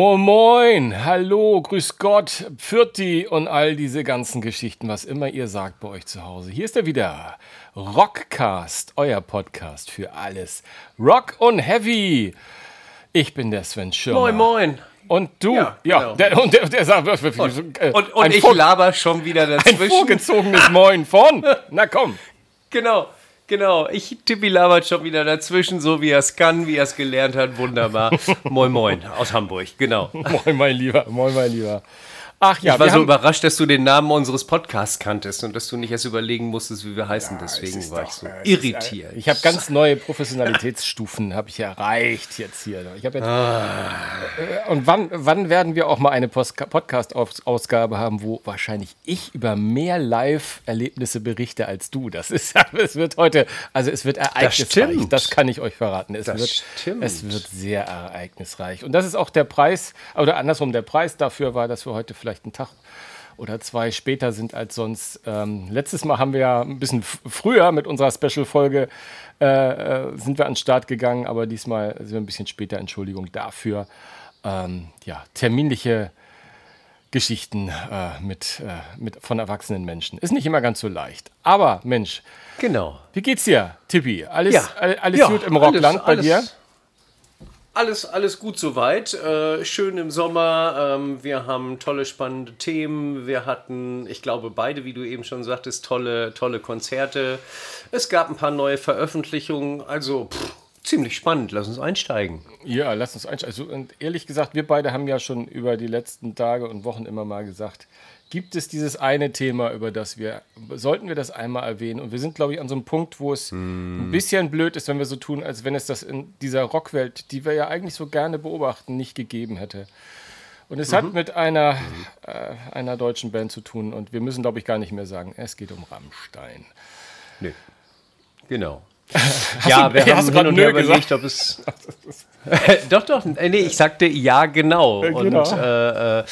Moin Moin, hallo, grüß Gott, Pfirti und all diese ganzen Geschichten, was immer ihr sagt bei euch zu Hause. Hier ist er wieder, Rockcast, euer Podcast für alles Rock und Heavy. Ich bin der Sven Schirmer. Moin Moin. Und du, Ja, ja, genau. der, und der, der sagt, und, Und, und ein, ich vor, laber schon wieder ein dazwischen. vorgezogenes Moin von, na komm. Genau, genau. Ich Tippi labert schon wieder dazwischen, so wie er es kann, wie er es gelernt hat. Wunderbar. moin Moin aus Hamburg, genau. Moin mein Lieber, moin mein Lieber. Ach ja, Ich war wir so haben, überrascht, dass du den Namen unseres Podcasts kanntest und dass du nicht erst überlegen musstest, wie wir heißen. Deswegen ist war doch, ich so äh, ist, irritiert. äh, Ich habe ganz neue Professionalitätsstufen habe ich erreicht jetzt hier. Ich jetzt Äh, und wann, wann werden wir auch mal eine Podcast-Ausgabe haben, wo wahrscheinlich ich über mehr Live-Erlebnisse berichte als du? Das ist, es wird heute, also es wird ereignisreich. stimmt. Das kann ich euch verraten. Es Das wird, stimmt. es wird sehr ereignisreich. Und das ist auch der Preis, oder andersrum, der Preis dafür war, dass wir heute vielleicht einen Tag oder zwei später sind als sonst. Ähm, letztes Mal haben wir ja ein bisschen früher mit unserer Special-Folge äh, äh, sind wir an den Start gegangen, aber diesmal sind wir ein bisschen später. Entschuldigung dafür. Ähm, ja, terminliche Geschichten äh, mit, äh, mit, von erwachsenen Menschen. Ist nicht immer ganz so leicht. Aber Mensch, Genau. wie geht's dir, Tippi? Alles, Ja. all- alles Ja, gut im Rockland bei alles- dir? Alles, alles gut soweit. Äh, schön im Sommer. Ähm, wir haben tolle, spannende Themen. Wir hatten, ich glaube, beide, wie du eben schon sagtest, tolle, tolle Konzerte. Es gab ein paar neue Veröffentlichungen. Also pff, ziemlich spannend. Lass uns einsteigen. Ja, lass uns einsteigen. Also, und ehrlich gesagt, wir beide haben ja schon über die letzten Tage und Wochen immer mal gesagt, gibt es dieses eine Thema, über das wir, sollten wir das einmal erwähnen? Und wir sind, glaube ich, an so einem Punkt, wo es ein bisschen blöd ist, wenn wir so tun, als wenn es das in dieser Rockwelt, die wir ja eigentlich so gerne beobachten, nicht gegeben hätte. Und es hat mit einer, äh, einer deutschen Band zu tun. Und wir müssen, glaube ich, gar nicht mehr sagen, es geht um Rammstein. Nö. Genau. ja, du- wir haben hin und her überlegt, ob es. doch, doch. äh, Nee, ich sagte ja, genau. Äh, genau. Und äh, äh,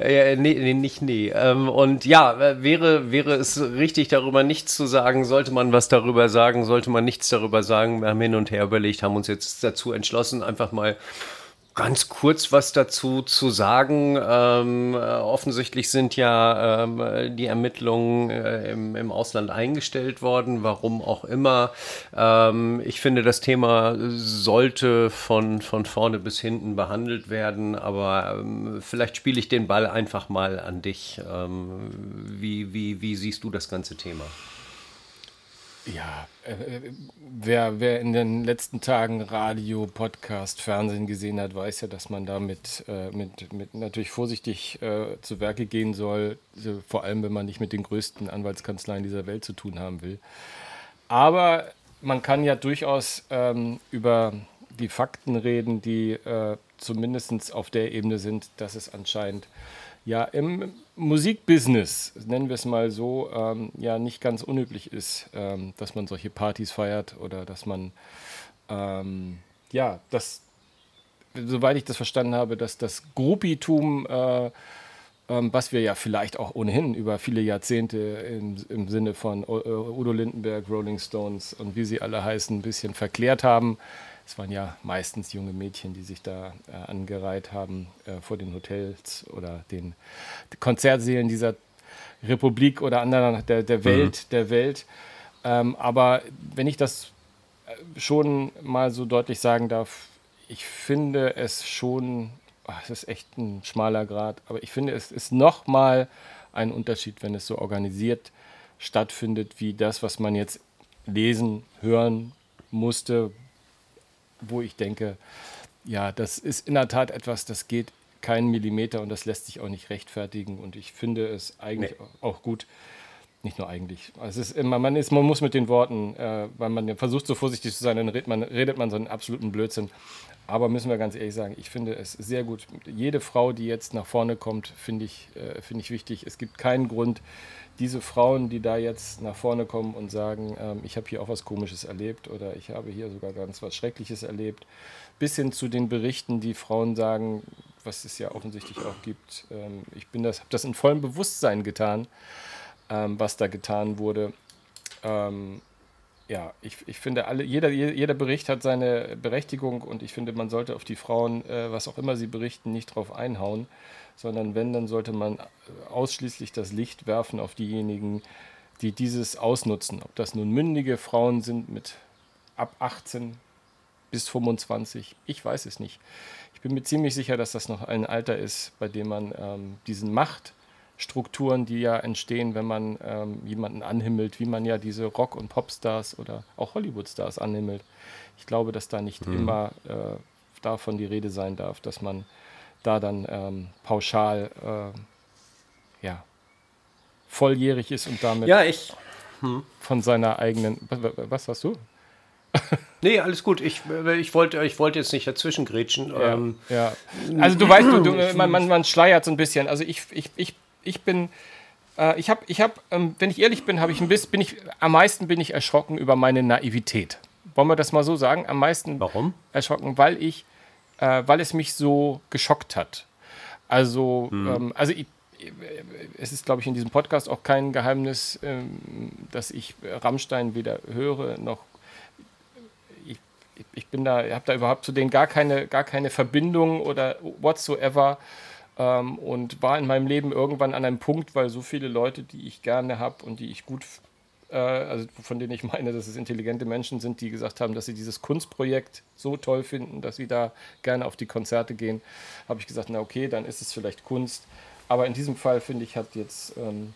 äh, nee, nee, nicht nee. Ähm, und ja, äh, wäre, wäre es richtig, darüber nichts zu sagen, sollte man was darüber sagen, sollte man nichts darüber sagen. Wir haben hin und her überlegt, haben uns jetzt dazu entschlossen, einfach mal ganz kurz was dazu zu sagen. Ähm, äh, offensichtlich sind ja ähm, die Ermittlungen äh, im, im Ausland eingestellt worden, warum auch immer. Ähm, ich finde, das Thema sollte von, von vorne bis hinten behandelt werden, aber ähm, vielleicht spiele ich den Ball einfach mal an dich. Ähm, wie, wie, wie siehst du das ganze Thema? Ja, äh, äh, wer, wer in den letzten Tagen Radio, Podcast, Fernsehen gesehen hat, weiß ja, dass man da mit, äh, mit, mit natürlich vorsichtig äh, zu Werke gehen soll, so, vor allem wenn man nicht mit den größten Anwaltskanzleien dieser Welt zu tun haben will. Aber man kann ja durchaus ähm, über die Fakten reden, die äh, zumindest auf der Ebene sind, dass es anscheinend ja im Musikbusiness, nennen wir es mal so, ähm, ja nicht ganz unüblich ist, ähm, dass man solche Partys feiert oder dass man ähm, ja, das, soweit ich das verstanden habe, dass das Groupietum, äh, ähm, was wir ja vielleicht auch ohnehin über viele Jahrzehnte im, im Sinne von äh, Udo Lindenberg, Rolling Stones und wie sie alle heißen, ein bisschen verklärt haben. Es waren ja meistens junge Mädchen, die sich da äh, angereiht haben äh, vor den Hotels oder den Konzertsälen dieser Republik oder anderen der, der Welt, der Welt. Ähm, aber wenn ich das äh, schon mal so deutlich sagen darf, ich finde es schon, es ist echt ein schmaler Grad, aber ich finde, es ist noch mal ein Unterschied, wenn es so organisiert stattfindet, wie das, was man jetzt lesen, hören musste, wo ich denke, ja, das ist in der Tat etwas, das geht keinen Millimeter und das lässt sich auch nicht rechtfertigen. Und ich finde es eigentlich auch gut, nicht nur eigentlich. Es ist immer, man, ist, man muss mit den Worten, äh, weil man versucht, so vorsichtig zu sein, dann redet man, redet man so einen absoluten Blödsinn. Aber müssen wir ganz ehrlich sagen, ich finde es sehr gut. Jede Frau, die jetzt nach vorne kommt, finde ich, äh, finde ich wichtig. Es gibt keinen Grund, diese Frauen, die da jetzt nach vorne kommen und sagen, ähm, ich habe hier auch was Komisches erlebt oder ich habe hier sogar ganz was Schreckliches erlebt, bis hin zu den Berichten, die Frauen sagen, was es ja offensichtlich auch gibt. Ähm, ich das, habe das in vollem Bewusstsein getan, ähm, was da getan wurde. Ähm, ja, ich, ich finde, alle, jeder, jeder Bericht hat seine Berechtigung und ich finde, man sollte auf die Frauen, äh, was auch immer sie berichten, nicht drauf einhauen, sondern wenn, dann sollte man ausschließlich das Licht werfen auf diejenigen, die dieses ausnutzen. Ob das nun mündige Frauen sind mit ab 18 bis 25, ich weiß es nicht. Ich bin mir ziemlich sicher, dass das noch ein Alter ist, bei dem man ähm, diesen Machtstrukturen, die ja entstehen, wenn man ähm, jemanden anhimmelt, wie man ja diese Rock- und Popstars oder auch Hollywood-Stars anhimmelt. Ich glaube, dass da nicht mhm. immer äh, davon die Rede sein darf, dass man da dann ähm, pauschal äh, ja, volljährig ist und damit ja, ich, hm. von seiner eigenen. Was, was hast du? nee, alles gut. Ich, ich wollte ich wollt jetzt nicht dazwischen grätschen. Ja, ähm, ja. Also du weißt, du, du, man, man, man schleiert so ein bisschen. Also ich, ich, ich, ich bin. Äh, ich habe, ich hab, ähm, wenn ich ehrlich bin, habe ich ein bisschen, bin ich, am meisten bin ich erschrocken über meine Naivität. Wollen wir das mal so sagen? Am meisten Warum? erschrocken, weil ich, äh, weil es mich so geschockt hat. Also, hm. ähm, also ich, es ist, glaube ich, in diesem Podcast auch kein Geheimnis, ähm, dass ich Rammstein weder höre noch. Ich, ich bin da, ich habe da überhaupt zu denen gar keine, gar keine Verbindung oder whatsoever ähm, und war in meinem Leben irgendwann an einem Punkt, weil so viele Leute, die ich gerne habe und die ich gut, äh, also von denen ich meine, dass es intelligente Menschen sind, die gesagt haben, dass sie dieses Kunstprojekt so toll finden, dass sie da gerne auf die Konzerte gehen, habe ich gesagt, na okay, dann ist es vielleicht Kunst aber in diesem Fall finde ich, hat jetzt ähm,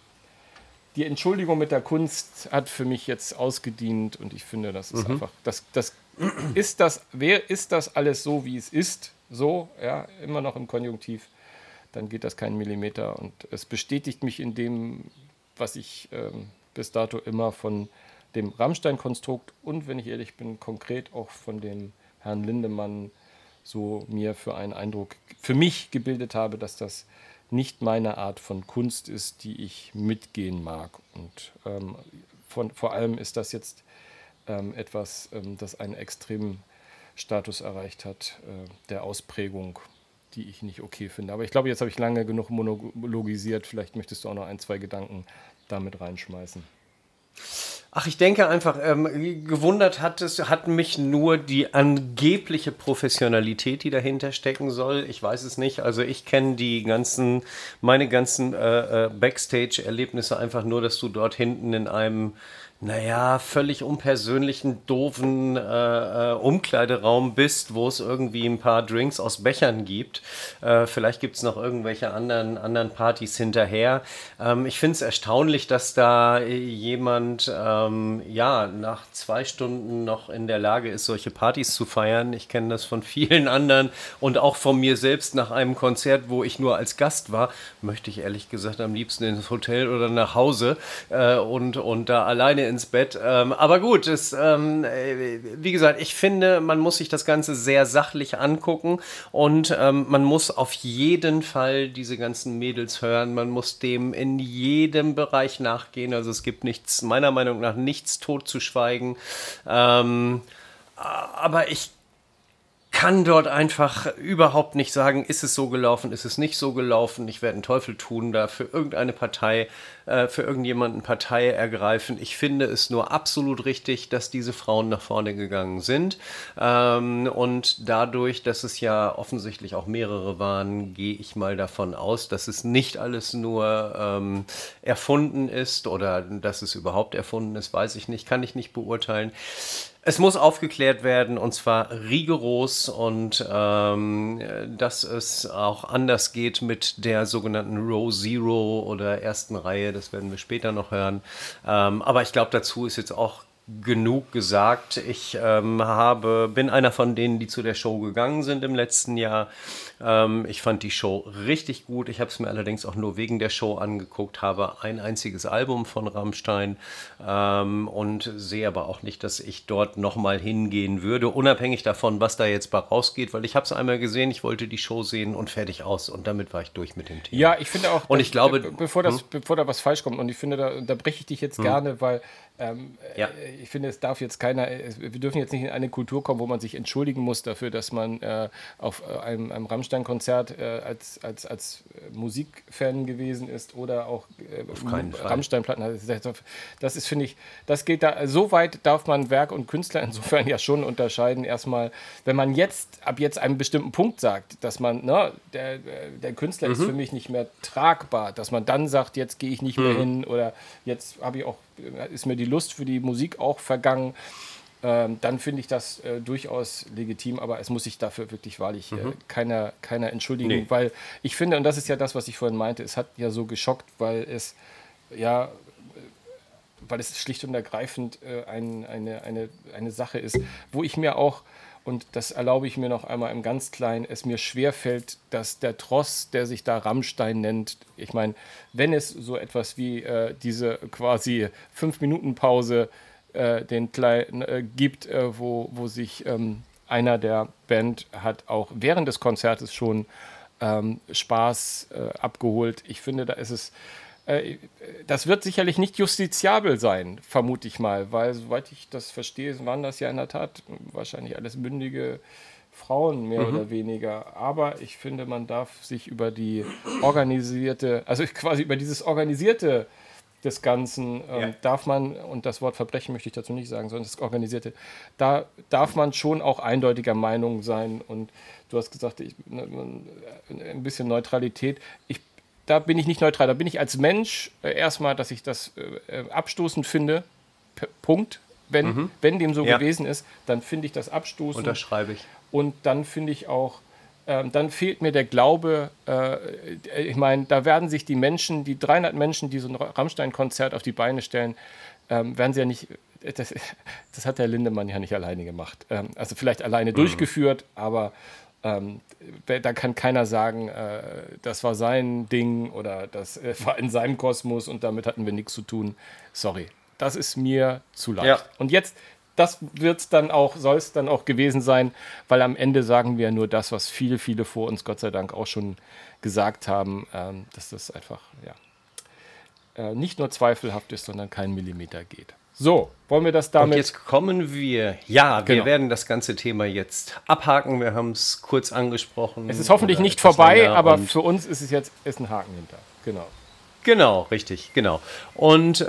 die Entschuldigung mit der Kunst hat für mich jetzt ausgedient und ich finde, das ist mhm. einfach, das, das ist das, wer ist das alles so, wie es ist, so, ja, immer noch im Konjunktiv, dann geht das keinen Millimeter und es bestätigt mich in dem, was ich ähm, bis dato immer von dem Rammstein-Konstrukt und, wenn ich ehrlich bin, konkret auch von dem Herrn Lindemann so mir für einen Eindruck für mich gebildet habe, dass das nicht meine Art von Kunst ist, die ich mitgehen mag. Und ähm, von, vor allem ist das jetzt ähm, etwas, ähm, das einen extremen Status erreicht hat, äh, der Ausprägung, die ich nicht okay finde. Aber ich glaube, jetzt habe ich lange genug monologisiert. Vielleicht möchtest du auch noch ein, zwei Gedanken damit reinschmeißen. Ach, ich denke einfach, ähm, gewundert hat es, hat mich nur die angebliche Professionalität, die dahinter stecken soll. Ich weiß es nicht. Also ich kenne die ganzen, meine ganzen äh, äh, Backstage-Erlebnisse einfach nur, dass du dort hinten in einem naja, völlig unpersönlichen, doofen äh, äh, Umkleideraum bist, wo es irgendwie ein paar Drinks aus Bechern gibt. Äh, vielleicht gibt es noch irgendwelche anderen, anderen Partys hinterher. Ähm, ich finde es erstaunlich, dass da jemand ähm, ja nach zwei Stunden noch in der Lage ist, solche Partys zu feiern. Ich kenne das von vielen anderen und auch von mir selbst nach einem Konzert, wo ich nur als Gast war, möchte ich ehrlich gesagt am liebsten ins Hotel oder nach Hause äh, und, und da alleine ins Bett. Ähm, aber gut, es, ähm, wie gesagt, ich finde, man muss sich das Ganze sehr sachlich angucken und ähm, man muss auf jeden Fall diese ganzen Mädels hören. Man muss dem in jedem Bereich nachgehen. Also es gibt nichts, meiner Meinung nach, nichts totzuschweigen. Ähm, aber ich kann dort einfach überhaupt nicht sagen, ist es so gelaufen, ist es nicht so gelaufen. Ich werde einen Teufel tun, da für irgendeine Partei, äh, für irgendjemanden Partei ergreifen. Ich finde es nur absolut richtig, dass diese Frauen nach vorne gegangen sind. Ähm, und dadurch, dass es ja offensichtlich auch mehrere waren, gehe ich mal davon aus, dass es nicht alles nur ähm, erfunden ist oder dass es überhaupt erfunden ist, weiß ich nicht, kann ich nicht beurteilen. Es muss aufgeklärt werden und zwar rigoros und ähm, dass es auch anders geht mit der sogenannten Row Zero oder ersten Reihe, das werden wir später noch hören. Ähm, aber ich glaube, dazu ist jetzt auch genug gesagt. Ich ähm, habe, bin einer von denen, die zu der Show gegangen sind im letzten Jahr. Ähm, ich fand die Show richtig gut. Ich habe es mir allerdings auch nur wegen der Show angeguckt, habe ein einziges Album von Rammstein ähm, und sehe aber auch nicht, dass ich dort nochmal hingehen würde, unabhängig davon, was da jetzt bei rausgeht, weil ich habe es einmal gesehen, ich wollte die Show sehen und fertig aus und damit war ich durch mit dem Thema. Ja, ich finde auch, und ich glaube, bevor, das, hm? bevor da was falsch kommt und ich finde, da, da breche ich dich jetzt hm? gerne, weil ähm, ja. Äh, ich finde, es darf jetzt keiner, wir dürfen jetzt nicht in eine Kultur kommen, wo man sich entschuldigen muss dafür, dass man äh, auf äh, einem, einem Rammstein-Konzert äh, als, als, als Musikfan gewesen ist oder auch äh, Rammstein-Platten. Das ist, finde ich, das geht da, so weit darf man Werk und Künstler insofern ja schon unterscheiden. Erstmal, wenn man jetzt, ab jetzt einen bestimmten Punkt sagt, dass man, ne, der, der Künstler mhm. ist für mich nicht mehr tragbar, dass man dann sagt, jetzt gehe ich nicht mehr mhm. hin oder jetzt habe ich auch ist mir die Lust für die Musik auch vergangen. Ähm, dann finde ich das äh, durchaus legitim, aber es muss sich dafür wirklich wahrlich äh, mhm. keiner, keiner entschuldigen, nee. weil ich finde, und das ist ja das, was ich vorhin meinte, es hat ja so geschockt, weil es ja weil es schlicht und ergreifend äh, ein, eine, eine, eine Sache ist, wo ich mir auch und das erlaube ich mir noch einmal im ganz Kleinen, es mir schwerfällt, dass der Tross, der sich da Rammstein nennt, ich meine, wenn es so etwas wie äh, diese quasi Fünf-Minuten-Pause äh, den kleinen, äh, gibt, äh, wo, wo sich ähm, einer der Band hat auch während des Konzertes schon ähm, Spaß äh, abgeholt. Ich finde, da ist es das wird sicherlich nicht justiziabel sein, vermute ich mal, weil soweit ich das verstehe, waren das ja in der Tat wahrscheinlich alles mündige Frauen mehr mhm. oder weniger. Aber ich finde, man darf sich über die organisierte, also quasi über dieses organisierte des Ganzen ähm, ja. darf man, und das Wort Verbrechen möchte ich dazu nicht sagen, sondern das Organisierte, da darf man schon auch eindeutiger Meinung sein. Und du hast gesagt, ich, ne, ein bisschen Neutralität. Ich da bin ich nicht neutral. Da bin ich als Mensch äh, erstmal, dass ich das äh, äh abstoßend finde. P Punkt. Wenn, mhm. wenn dem so ja. gewesen ist, dann finde ich das abstoßend. Unterschreibe ich. Und dann finde ich auch, ähm, dann fehlt mir der Glaube, äh, ich meine, da werden sich die Menschen, die 300 Menschen, die so ein Rammstein-Konzert auf die Beine stellen, ähm, werden sie ja nicht, das, das, hat der Lindemann ja nicht alleine gemacht. Ähm, also vielleicht alleine mhm. durchgeführt, aber ähm, da kann keiner sagen, äh, das war sein Ding oder das äh, war in seinem Kosmos und damit hatten wir nichts zu tun. Sorry, das ist mir zu leicht. Ja. Und jetzt, das wird dann auch, soll es dann auch gewesen sein, weil am Ende sagen wir nur das, was viele, viele vor uns Gott sei Dank auch schon gesagt haben, ähm, dass das einfach ja, äh, nicht nur zweifelhaft ist, sondern keinen Millimeter geht. So, wollen wir das damit. Und jetzt kommen wir. Ja, genau. wir werden das ganze Thema jetzt abhaken. Wir haben es kurz angesprochen. Es ist hoffentlich nicht vorbei, aber für uns ist es jetzt ist ein Haken hinter. Genau. Genau, richtig, genau. Und äh,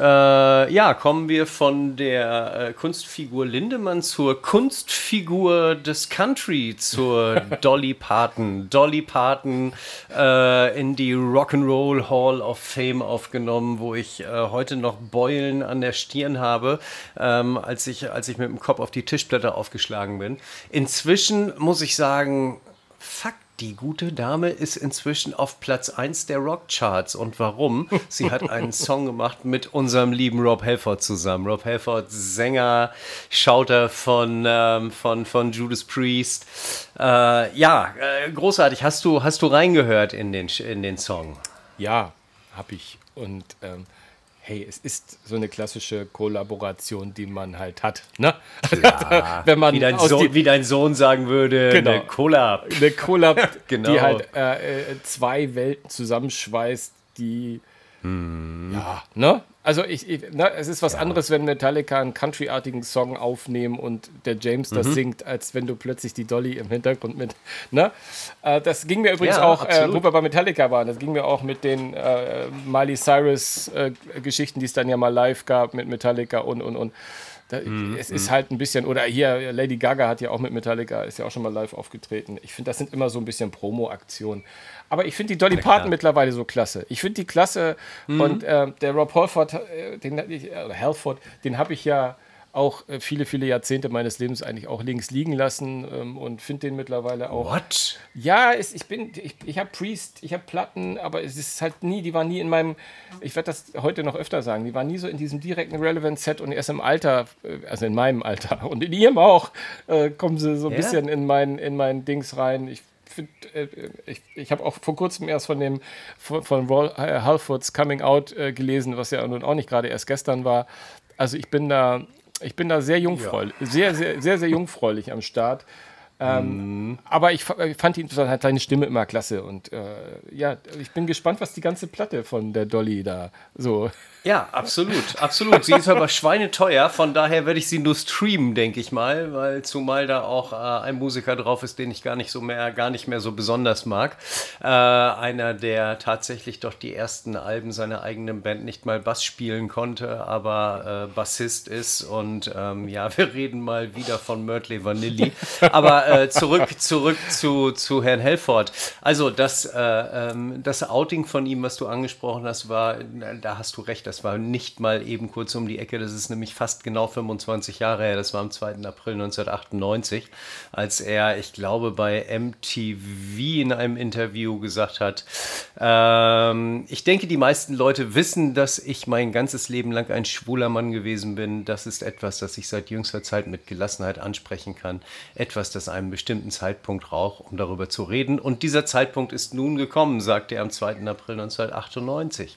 ja, kommen wir von der äh, Kunstfigur Lindemann zur Kunstfigur des Country, zur Dolly Parton. Dolly Parton äh, in die Rock'n'Roll Hall of Fame aufgenommen, wo ich äh, heute noch Beulen an der Stirn habe, ähm, als, ich, als ich mit dem Kopf auf die Tischblätter aufgeschlagen bin. Inzwischen muss ich sagen, fuck die gute Dame ist inzwischen auf Platz 1 der Rockcharts. Und warum? Sie hat einen Song gemacht mit unserem lieben Rob Halford zusammen. Rob Halford, Sänger, Schauter von, ähm, von, von Judas Priest. Äh, ja, äh, großartig. Hast du, hast du reingehört in den, in den Song? Ja, hab ich. Und ähm, hey, es ist so eine klassische Kollaboration, die man halt hat. Ne? Ja, Wenn man wie, dein Sohn, wie dein Sohn sagen würde, genau, eine Collab. Eine Collab, genau. die halt äh, äh, zwei Welten zusammenschweißt, die hm. ja, ne? Also ich, ich ne, es ist was ja. anderes, wenn Metallica einen countryartigen Song aufnehmen und der James das mhm. singt, als wenn du plötzlich die Dolly im Hintergrund mit. Ne? Äh, das ging mir übrigens ja, auch, äh, wo wir bei Metallica waren, das ging mir auch mit den äh, Miley Cyrus-Geschichten, äh, die es dann ja mal live gab mit Metallica und und und. Da, mm, es ist halt ein bisschen, oder hier, Lady Gaga hat ja auch mit Metallica, ist ja auch schon mal live aufgetreten. Ich finde, das sind immer so ein bisschen Promo-Aktionen. Aber ich finde die Dolly Parton mittlerweile so klasse. Ich finde die klasse. Mhm. Und äh, der Rob Halford, äh, den, äh, Halford, den habe ich ja auch äh, viele, viele Jahrzehnte meines Lebens eigentlich auch links liegen lassen ähm, und finde den mittlerweile auch. What? Ja, es, ich bin, ich, ich habe Priest, ich habe Platten, aber es ist halt nie, die waren nie in meinem, ich werde das heute noch öfter sagen, die waren nie so in diesem direkten Relevant-Set und erst im Alter, äh, also in meinem Alter und in ihrem auch, äh, kommen sie so ein ja? bisschen in mein, in mein Dings rein. Ich find, äh, ich, ich habe auch vor kurzem erst von dem von, von Halfords Coming Out äh, gelesen, was ja nun auch nicht gerade erst gestern war. Also ich bin da ich bin da sehr jungfräulich, ja. sehr, sehr, sehr, sehr jungfräulich am Start. Ähm, mhm. Aber ich, ich, fand ihn, hat seine Stimme immer klasse und äh, ja, ich bin gespannt, was die ganze Platte von der Dolly da so ja, absolut, absolut. Sie ist aber schweineteuer, von daher werde ich sie nur streamen, denke ich mal, weil zumal da auch äh, ein Musiker drauf ist, den ich gar nicht so mehr, gar nicht mehr so besonders mag. Äh, einer, der tatsächlich doch die ersten Alben seiner eigenen Band nicht mal Bass spielen konnte, aber äh, Bassist ist und ähm, ja, wir reden mal wieder von Mörtley Vanilli. Aber äh, zurück, zurück zu, zu Herrn Helford. Also das, äh, ähm, das Outing von ihm, was du angesprochen hast, war, da hast du recht, das war nicht mal eben kurz um die Ecke, das ist nämlich fast genau 25 Jahre her. Das war am 2. April 1998, als er, ich glaube, bei MTV in einem Interview gesagt hat, ähm, ich denke, die meisten Leute wissen, dass ich mein ganzes Leben lang ein schwuler Mann gewesen bin. Das ist etwas, das ich seit jüngster Zeit mit Gelassenheit ansprechen kann. Etwas, das einen bestimmten Zeitpunkt braucht, um darüber zu reden. Und dieser Zeitpunkt ist nun gekommen, sagte er am 2. April 1998.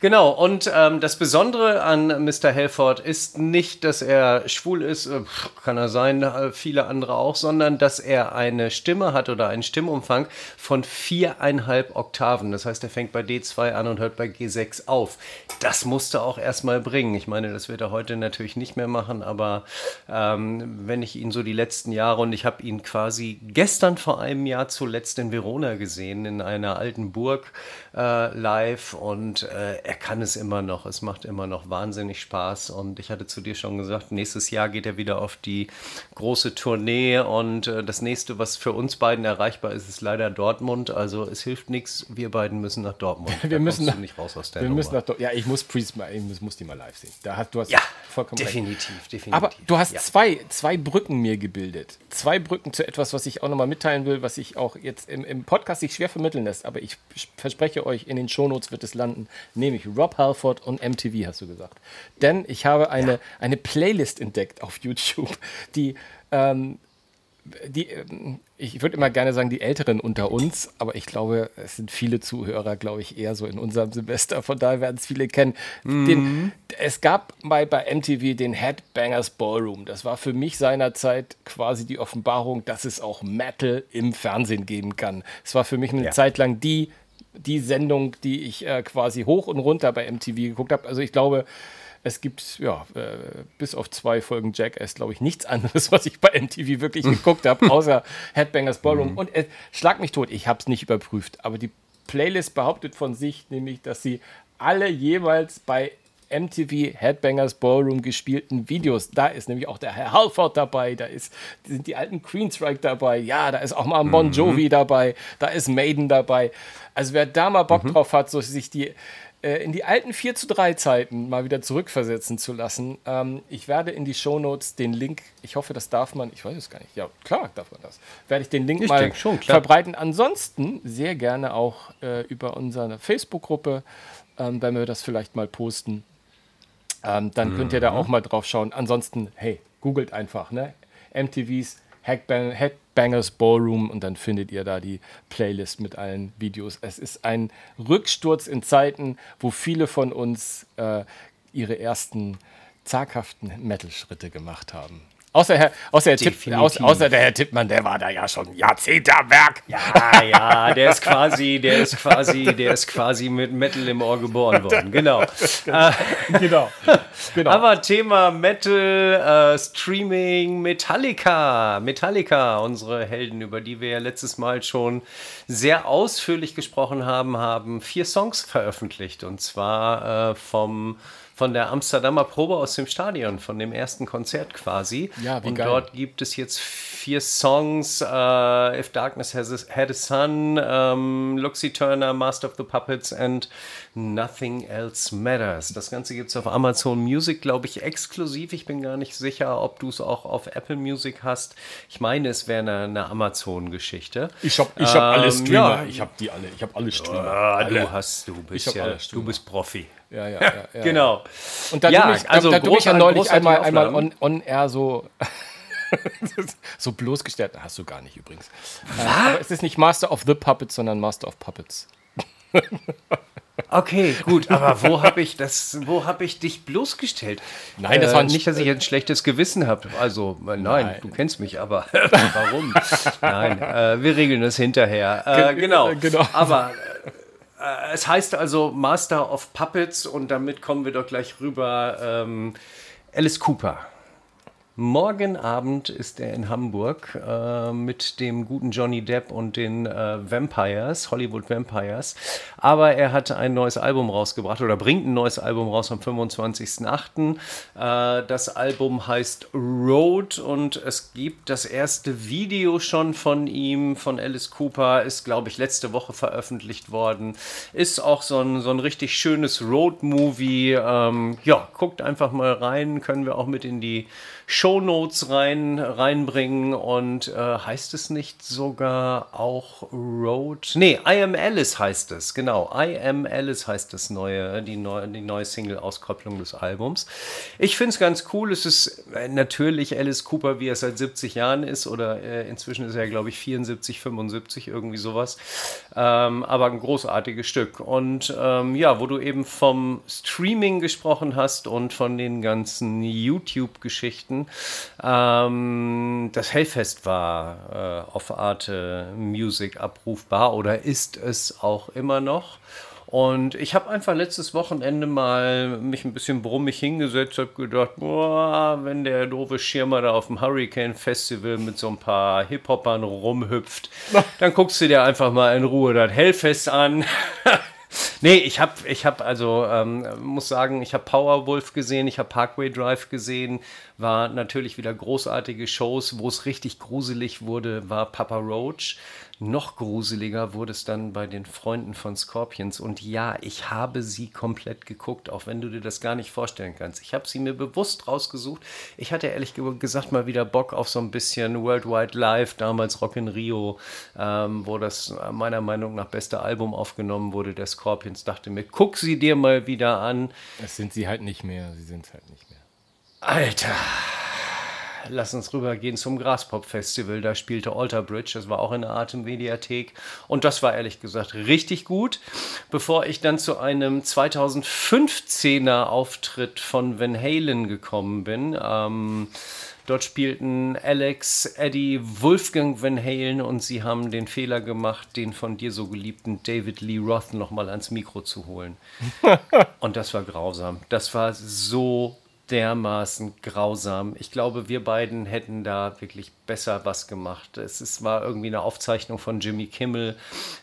Genau, und ähm, das Besondere an Mr. Helford ist nicht, dass er schwul ist, äh, kann er sein, äh, viele andere auch, sondern dass er eine Stimme hat oder einen Stimmumfang von viereinhalb Oktaven. Das heißt, er fängt bei D2 an und hört bei G6 auf. Das musste auch erstmal bringen. Ich meine, das wird er heute natürlich nicht mehr machen, aber ähm, wenn ich ihn so die letzten Jahre und ich habe ihn quasi gestern vor einem Jahr zuletzt in Verona gesehen, in einer alten Burg äh, live und äh, er kann es immer noch. Es macht immer noch wahnsinnig Spaß. Und ich hatte zu dir schon gesagt, nächstes Jahr geht er wieder auf die große Tournee. Und äh, das nächste, was für uns beiden erreichbar ist, ist leider Dortmund. Also es hilft nichts. Wir beiden müssen nach Dortmund. wir müssen nach, nicht raus aus der wir müssen nach Ja, ich muss Priest mal, ich muss die mal live sehen. Da hast, du hast ja, vollkommen definitiv, recht. definitiv. Aber du hast ja. zwei, zwei Brücken mir gebildet. Zwei Brücken zu etwas, was ich auch nochmal mitteilen will, was ich auch jetzt im, im Podcast sich schwer vermitteln lässt. Aber ich verspreche euch, in den Shownotes wird es landen, nämlich nämlich Rob Halford und MTV, hast du gesagt. Denn ich habe eine, ja. eine Playlist entdeckt auf YouTube, die, ähm, die ähm, ich würde immer gerne sagen, die Älteren unter uns, aber ich glaube, es sind viele Zuhörer, glaube ich, eher so in unserem Semester, von daher werden es viele kennen. Mhm. Den, es gab mal bei MTV den Headbangers Ballroom. Das war für mich seinerzeit quasi die Offenbarung, dass es auch Metal im Fernsehen geben kann. Es war für mich eine ja. Zeit lang die die Sendung, die ich äh, quasi hoch und runter bei MTV geguckt habe. Also ich glaube, es gibt, ja, äh, bis auf zwei Folgen Jackass, glaube ich, nichts anderes, was ich bei MTV wirklich geguckt habe, außer Headbangers Ballroom. Mhm. Und äh, schlag mich tot, ich habe es nicht überprüft, aber die Playlist behauptet von sich nämlich, dass sie alle jeweils bei MTV Headbangers Ballroom gespielten Videos. Da ist nämlich auch der Herr Halford dabei, da ist, sind die alten Queenstrike dabei, ja, da ist auch mal Bon Jovi mhm. dabei, da ist Maiden dabei. Also wer da mal Bock mhm. drauf hat, so sich die äh, in die alten 4 zu 3 Zeiten mal wieder zurückversetzen zu lassen. Ähm, ich werde in die Shownotes den Link, ich hoffe, das darf man, ich weiß es gar nicht, ja, klar darf man das, werde ich den Link ich mal schon, verbreiten. Ansonsten sehr gerne auch äh, über unsere Facebook-Gruppe, ähm, wenn wir das vielleicht mal posten. Ähm, dann mhm. könnt ihr da mhm. auch mal drauf schauen. Ansonsten, hey, googelt einfach, ne? MTVs Headbang Headbangers Ballroom und dann findet ihr da die Playlist mit allen Videos. Es ist ein Rücksturz in Zeiten, wo viele von uns äh, ihre ersten zaghaften Metal-Schritte gemacht haben. Außer, Herr, außer, Tipp, außer, außer, der Herr Tippmann, der war da ja schon Jahrzehnte am Werk. Ja, ja, der ist quasi, der ist quasi, der ist quasi mit Metal im Ohr geboren worden. Genau. genau. genau. Aber Thema Metal, äh, Streaming, Metallica. Metallica, unsere Helden, über die wir ja letztes Mal schon sehr ausführlich gesprochen haben, haben vier Songs veröffentlicht. Und zwar äh, vom von der Amsterdamer Probe aus dem Stadion, von dem ersten Konzert quasi. Ja, wie Und geil. dort gibt es jetzt vier Songs: uh, If Darkness has a, Had a Sun, um, ähm, Luxie Turner, Master of the Puppets and Nothing Else Matters. Das Ganze gibt es auf Amazon Music, glaube ich, exklusiv. Ich bin gar nicht sicher, ob du es auch auf Apple Music hast. Ich meine, es wäre eine, eine Amazon-Geschichte. Ich habe ich hab ähm, alle Streamer. Ja. Ich habe die alle. Ich habe alle Streamer. Ah, alle. Du hast, du bist ja, du bist Profi. Ja, ja, ja. ja genau. Und da ja, du mich, also da, da du ja neulich einmal, einmal on, on air so. so bloßgestellt. Hast du gar nicht übrigens. Äh, aber es ist nicht Master of the Puppets, sondern Master of Puppets. Okay, gut, aber wo habe ich das, wo habe ich dich bloßgestellt? Nein, das war äh, nicht, dass ich ein schlechtes Gewissen habe. Also, äh, nein, nein, du kennst mich, aber warum? nein, äh, wir regeln das hinterher. Äh, genau. genau. Aber äh, es heißt also Master of Puppets und damit kommen wir doch gleich rüber. Ähm, Alice Cooper. Morgen Abend ist er in Hamburg äh, mit dem guten Johnny Depp und den äh, Vampires, Hollywood Vampires. Aber er hat ein neues Album rausgebracht oder bringt ein neues Album raus am 25.08. Äh, das Album heißt Road und es gibt das erste Video schon von ihm, von Alice Cooper, ist glaube ich letzte Woche veröffentlicht worden. Ist auch so ein, so ein richtig schönes Road-Movie. Ähm, ja, guckt einfach mal rein, können wir auch mit in die Shownotes rein, reinbringen und äh, heißt es nicht sogar auch Road? Nee, I Am Alice heißt es, genau. I Am Alice heißt das neue, die neue, die neue Single-Auskopplung des Albums. Ich finde es ganz cool. Es ist äh, natürlich Alice Cooper, wie er seit 70 Jahren ist, oder äh, inzwischen ist er, glaube ich, 74, 75, irgendwie sowas. Ähm, aber ein großartiges Stück. Und ähm, ja, wo du eben vom Streaming gesprochen hast und von den ganzen YouTube-Geschichten, ähm, das Hellfest war äh, auf Arte Music abrufbar oder ist es auch immer noch. Und ich habe einfach letztes Wochenende mal mich ein bisschen brummig hingesetzt, habe gedacht, boah, wenn der doofe Schirmer da auf dem Hurricane Festival mit so ein paar Hip-Hopern rumhüpft, dann guckst du dir einfach mal in Ruhe das Hellfest an. Nee, ich habe, ich hab also, ähm, muss sagen, ich habe Powerwolf gesehen, ich habe Parkway Drive gesehen, war natürlich wieder großartige Shows, wo es richtig gruselig wurde, war Papa Roach. Noch gruseliger wurde es dann bei den Freunden von Scorpions. Und ja, ich habe sie komplett geguckt, auch wenn du dir das gar nicht vorstellen kannst. Ich habe sie mir bewusst rausgesucht. Ich hatte ehrlich gesagt mal wieder Bock auf so ein bisschen Worldwide Live, damals Rock in Rio, ähm, wo das meiner Meinung nach beste Album aufgenommen wurde, der Scorpions. Dachte mir, guck sie dir mal wieder an. Das sind sie halt nicht mehr. Sie sind es halt nicht mehr. Alter lass uns rübergehen zum Graspop-Festival. Da spielte Alter Bridge, das war auch in der Atemmediathek. Und das war ehrlich gesagt richtig gut. Bevor ich dann zu einem 2015er Auftritt von Van Halen gekommen bin, ähm, Dort spielten Alex, Eddie, Wolfgang Van Halen und sie haben den Fehler gemacht, den von dir so geliebten David Lee Roth nochmal ans Mikro zu holen. und das war grausam. Das war so dermaßen grausam. Ich glaube, wir beiden hätten da wirklich besser was gemacht. Es ist, war irgendwie eine Aufzeichnung von Jimmy Kimmel.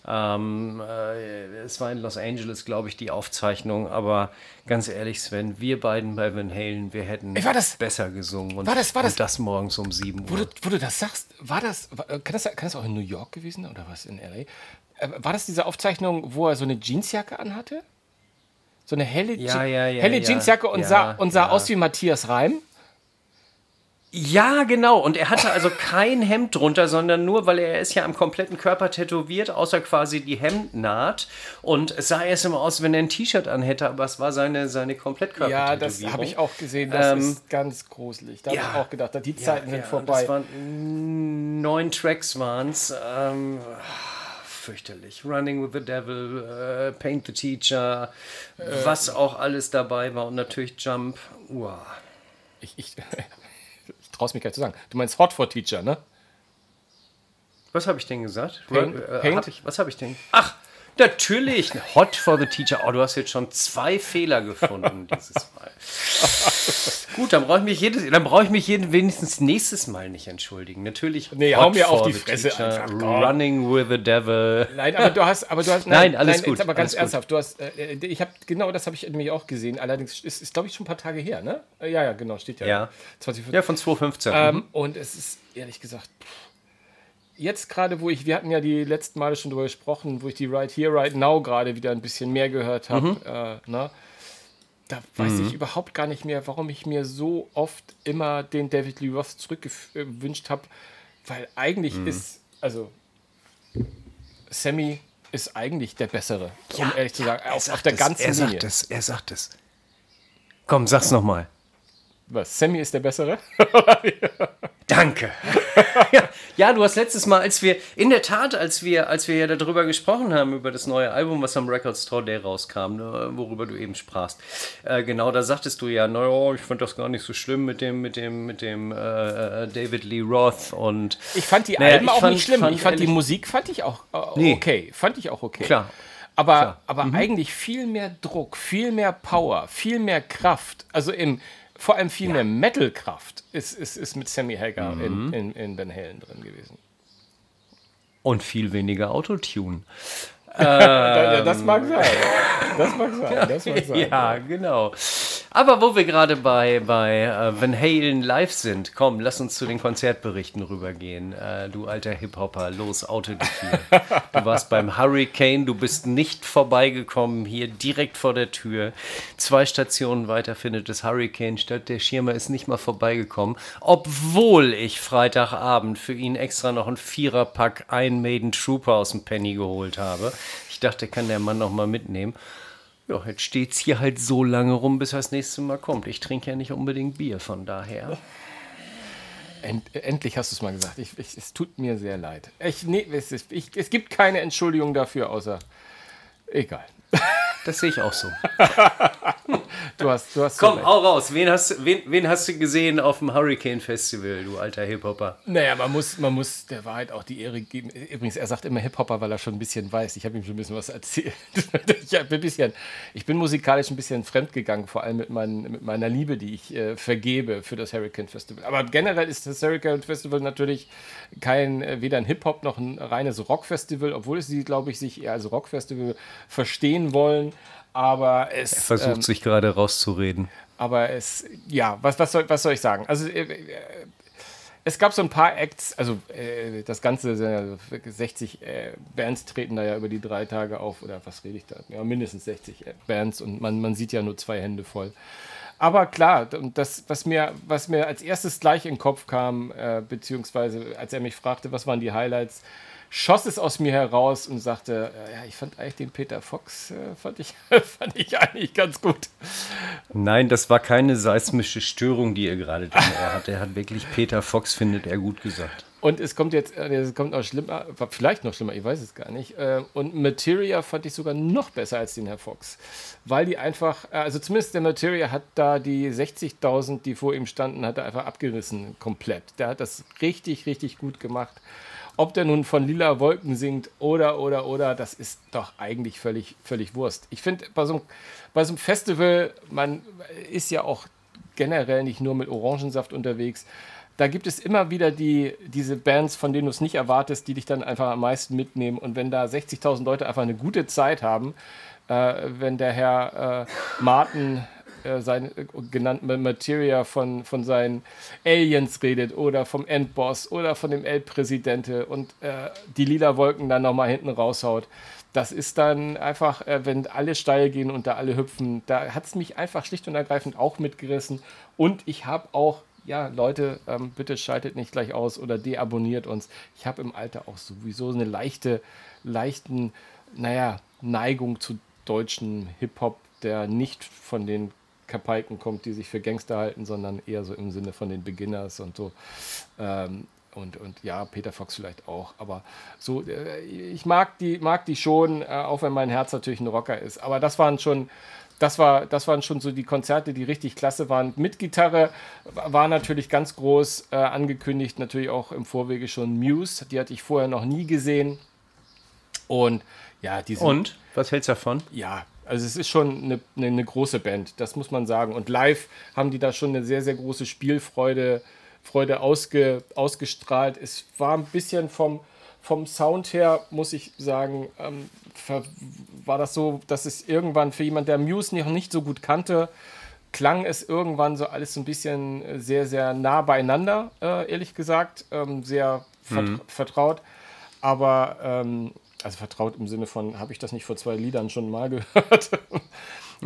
Ähm, äh, es war in Los Angeles, glaube ich, die Aufzeichnung. Aber ganz ehrlich, Sven, wir beiden bei Van Halen, wir hätten Ey, das, besser gesungen. Und, war das, war das, das morgens um 7 Uhr. Wo du, wo du das sagst, war das, kann das, kann das auch in New York gewesen oder was in L.A.? Äh, war das diese Aufzeichnung, wo er so eine Jeansjacke anhatte? So eine helle, ja, ja, ja, helle Jeansjacke und sah, und sah aus wie Matthias Reim. Ja, genau. Und er hatte also kein Hemd drunter, sondern nur, weil er ist ja am kompletten Körper tätowiert, außer quasi die Hemdnaht. Und es sah erst immer aus, wenn er ein T-Shirt anhätte, aber es war seine, seine Komplettkörper. Ja, das habe ich auch gesehen. Das ähm, ist ganz gruselig. Da ja, habe ich auch gedacht, die Zeiten ja, sind vorbei. Das waren neun Tracks waren es. Ähm, fürchterlich. Running with the Devil, äh, Paint the Teacher, äh, was auch alles dabei war und natürlich Jump. Uah. Ich, ich, ich traue es mich gar nicht zu sagen. Du meinst Hot for Teacher, ne? Was habe ich denn gesagt? Paint, äh, Paint? Hab ich, was habe ich denn? Ach, Natürlich, Hot for the Teacher. Oh, du hast jetzt schon zwei Fehler gefunden dieses Mal. Gut, dann brauche ich mich jedes, dann brauche ich mich jeden, wenigstens nächstes Mal nicht entschuldigen. Natürlich. Nee, hau mir auf die Fresse teacher, einfach. Running with the Devil. Nein, aber du hast, aber du hast, nein, nein alles nein, gut. aber ganz ernsthaft, du hast, äh, ich habe genau das habe ich nämlich auch gesehen. Allerdings ist, ist glaube ich schon ein paar Tage her, ne? Ja, ja, genau, steht ja. Ja, 20, ja von 2015. Ähm, mhm. Und es ist ehrlich gesagt. Pff, jetzt gerade, wo ich, wir hatten ja die letzten Male schon drüber gesprochen, wo ich die Right Here, Right Now gerade wieder ein bisschen mehr gehört habe, mhm. äh, ne? da weiß mhm. ich überhaupt gar nicht mehr, warum ich mir so oft immer den David Lee Roth zurückgewünscht habe, weil eigentlich mhm. ist, also Sammy ist eigentlich der Bessere, ja, um ehrlich zu sagen, auf, auf, der ganzen er Linie. Sagt es, er sagt es. Komm, sag's nochmal. Was, Sammy ist der Bessere? Danke. ja, du hast letztes Mal, als wir, in der Tat, als wir, als wir ja darüber gesprochen haben, über das neue Album, was am Record Store Day rauskam, ne, worüber du eben sprachst, äh, genau, da sagtest du ja, naja, ich fand das gar nicht so schlimm mit dem, mit dem, mit dem äh, äh David Lee Roth und. Ich fand die naja, Alben auch fand, nicht schlimm. Fand ich fand die Musik fand ich auch äh, okay. Nee. Fand ich auch okay. Klar. Aber, aber mhm. eigentlich viel mehr Druck, viel mehr Power, viel mehr Kraft. Also im, vor allem viel ja. mehr Metal-Kraft ist, ist, ist mit Sammy Hagar mhm. in, in, in Van Halen drin gewesen. Und viel weniger Autotune. Ähm, das mag sein. Das mag sein. Das mag sein. ja, genau. Aber wo wir gerade bei, bei äh, Van Halen live sind, komm, lass uns zu den Konzertberichten rübergehen. Äh, du alter Hip-Hopper, los, auto dich hier. Du warst beim Hurricane, du bist nicht vorbeigekommen, hier direkt vor der Tür. Zwei Stationen weiter findet das Hurricane statt. Der Schirmer ist nicht mal vorbeigekommen, obwohl ich Freitagabend für ihn extra noch ein Viererpack Ein Maiden Trooper aus dem Penny geholt habe. Ich dachte, kann der Mann noch mal mitnehmen. Ja, jetzt steht es hier halt so lange rum, bis er das nächste Mal kommt. Ich trinke ja nicht unbedingt Bier, von daher. End, endlich hast du es mal gesagt. Ich, ich, es tut mir sehr leid. Ich, nee, es, ist, ich, es gibt keine Entschuldigung dafür, außer egal. Das sehe ich auch so. du hast, du hast Komm, so hau raus. Wen hast, wen, wen hast du gesehen auf dem Hurricane Festival, du alter Hip-Hopper? Naja, man muss, man muss der Wahrheit auch die Ehre geben. Übrigens, er sagt immer Hip-Hopper, weil er schon ein bisschen weiß. Ich habe ihm schon ein bisschen was erzählt. ich, ein bisschen, ich bin musikalisch ein bisschen fremdgegangen, vor allem mit, mein, mit meiner Liebe, die ich äh, vergebe für das Hurricane Festival. Aber generell ist das Hurricane Festival natürlich kein, äh, weder ein Hip-Hop noch ein reines Rock-Festival, obwohl sie, glaube ich, sich eher als Rock-Festival verstehen wollen. Aber es. Er versucht ähm, sich gerade rauszureden. Aber es, ja, was, was, soll, was soll ich sagen? Also, äh, äh es gab so ein paar Acts, also äh, das Ganze, also 60 äh, Bands treten da ja über die drei Tage auf, oder was rede ich da? Ja, mindestens 60 äh, Bands und man, man sieht ja nur zwei Hände voll. Aber klar, das, was mir, was mir als erstes gleich in den Kopf kam, äh, beziehungsweise als er mich fragte, was waren die Highlights, schoss es aus mir heraus und sagte, äh, ja, ich fand eigentlich den Peter Fox, äh, fand, ich, fand ich eigentlich ganz gut. Nein, das war keine seismische Störung, die er gerade hat. Er hat wirklich Peter Fox, findet er gut gesagt. Und es kommt jetzt, äh, es kommt noch schlimmer, vielleicht noch schlimmer, ich weiß es gar nicht. Und Materia fand ich sogar noch besser als den Herr Fox. Weil die einfach, also zumindest der Materia hat da die 60.000, die vor ihm standen, hat er einfach abgerissen komplett. Der hat das richtig, richtig gut gemacht. Ob der nun von lila Wolken singt oder, oder, oder, das ist doch eigentlich völlig, völlig Wurst. Ich finde, bei, so bei so einem Festival, man ist ja auch generell nicht nur mit Orangensaft unterwegs. Da gibt es immer wieder die, diese Bands, von denen du es nicht erwartest, die dich dann einfach am meisten mitnehmen. Und wenn da 60.000 Leute einfach eine gute Zeit haben, äh, wenn der Herr äh, Martin äh, sein äh, genannten Materia von, von seinen Aliens redet oder vom Endboss oder von dem El-Präsidente und äh, die lila Wolken dann nochmal hinten raushaut. Das ist dann einfach, äh, wenn alle steil gehen und da alle hüpfen, da hat es mich einfach schlicht und ergreifend auch mitgerissen. Und ich habe auch ja, Leute, ähm, bitte schaltet nicht gleich aus oder deabonniert uns. Ich habe im Alter auch sowieso eine leichte, leichten, naja, Neigung zu deutschen Hip-Hop, der nicht von den Kapaiken kommt, die sich für Gangster halten, sondern eher so im Sinne von den Beginners und so. Ähm, und, und ja, Peter Fox vielleicht auch. Aber so, äh, ich mag die, mag die schon, äh, auch wenn mein Herz natürlich ein Rocker ist. Aber das waren schon, das, war, das waren schon so die Konzerte, die richtig klasse waren. Mit Gitarre war natürlich ganz groß äh, angekündigt, natürlich auch im Vorwege schon Muse. Die hatte ich vorher noch nie gesehen. Und ja, die sind, Und? Was hältst du davon? Ja, also es ist schon eine, eine, eine, große Band, das muss man sagen. Und live haben die da schon eine sehr, sehr große Spielfreude Freude ausge, ausgestrahlt. Es war ein bisschen vom, vom Sound her, muss ich sagen, ähm, war das so, dass es irgendwann für jemanden, der Muse noch nicht so gut kannte, klang es irgendwann so alles so ein bisschen äh, sehr, sehr nah beieinander, äh, ehrlich gesagt. Ähm, sehr vert mhm. vertraut. Aber ähm, also vertraut im Sinne von, habe ich das nicht vor zwei Liedern schon mal gehört?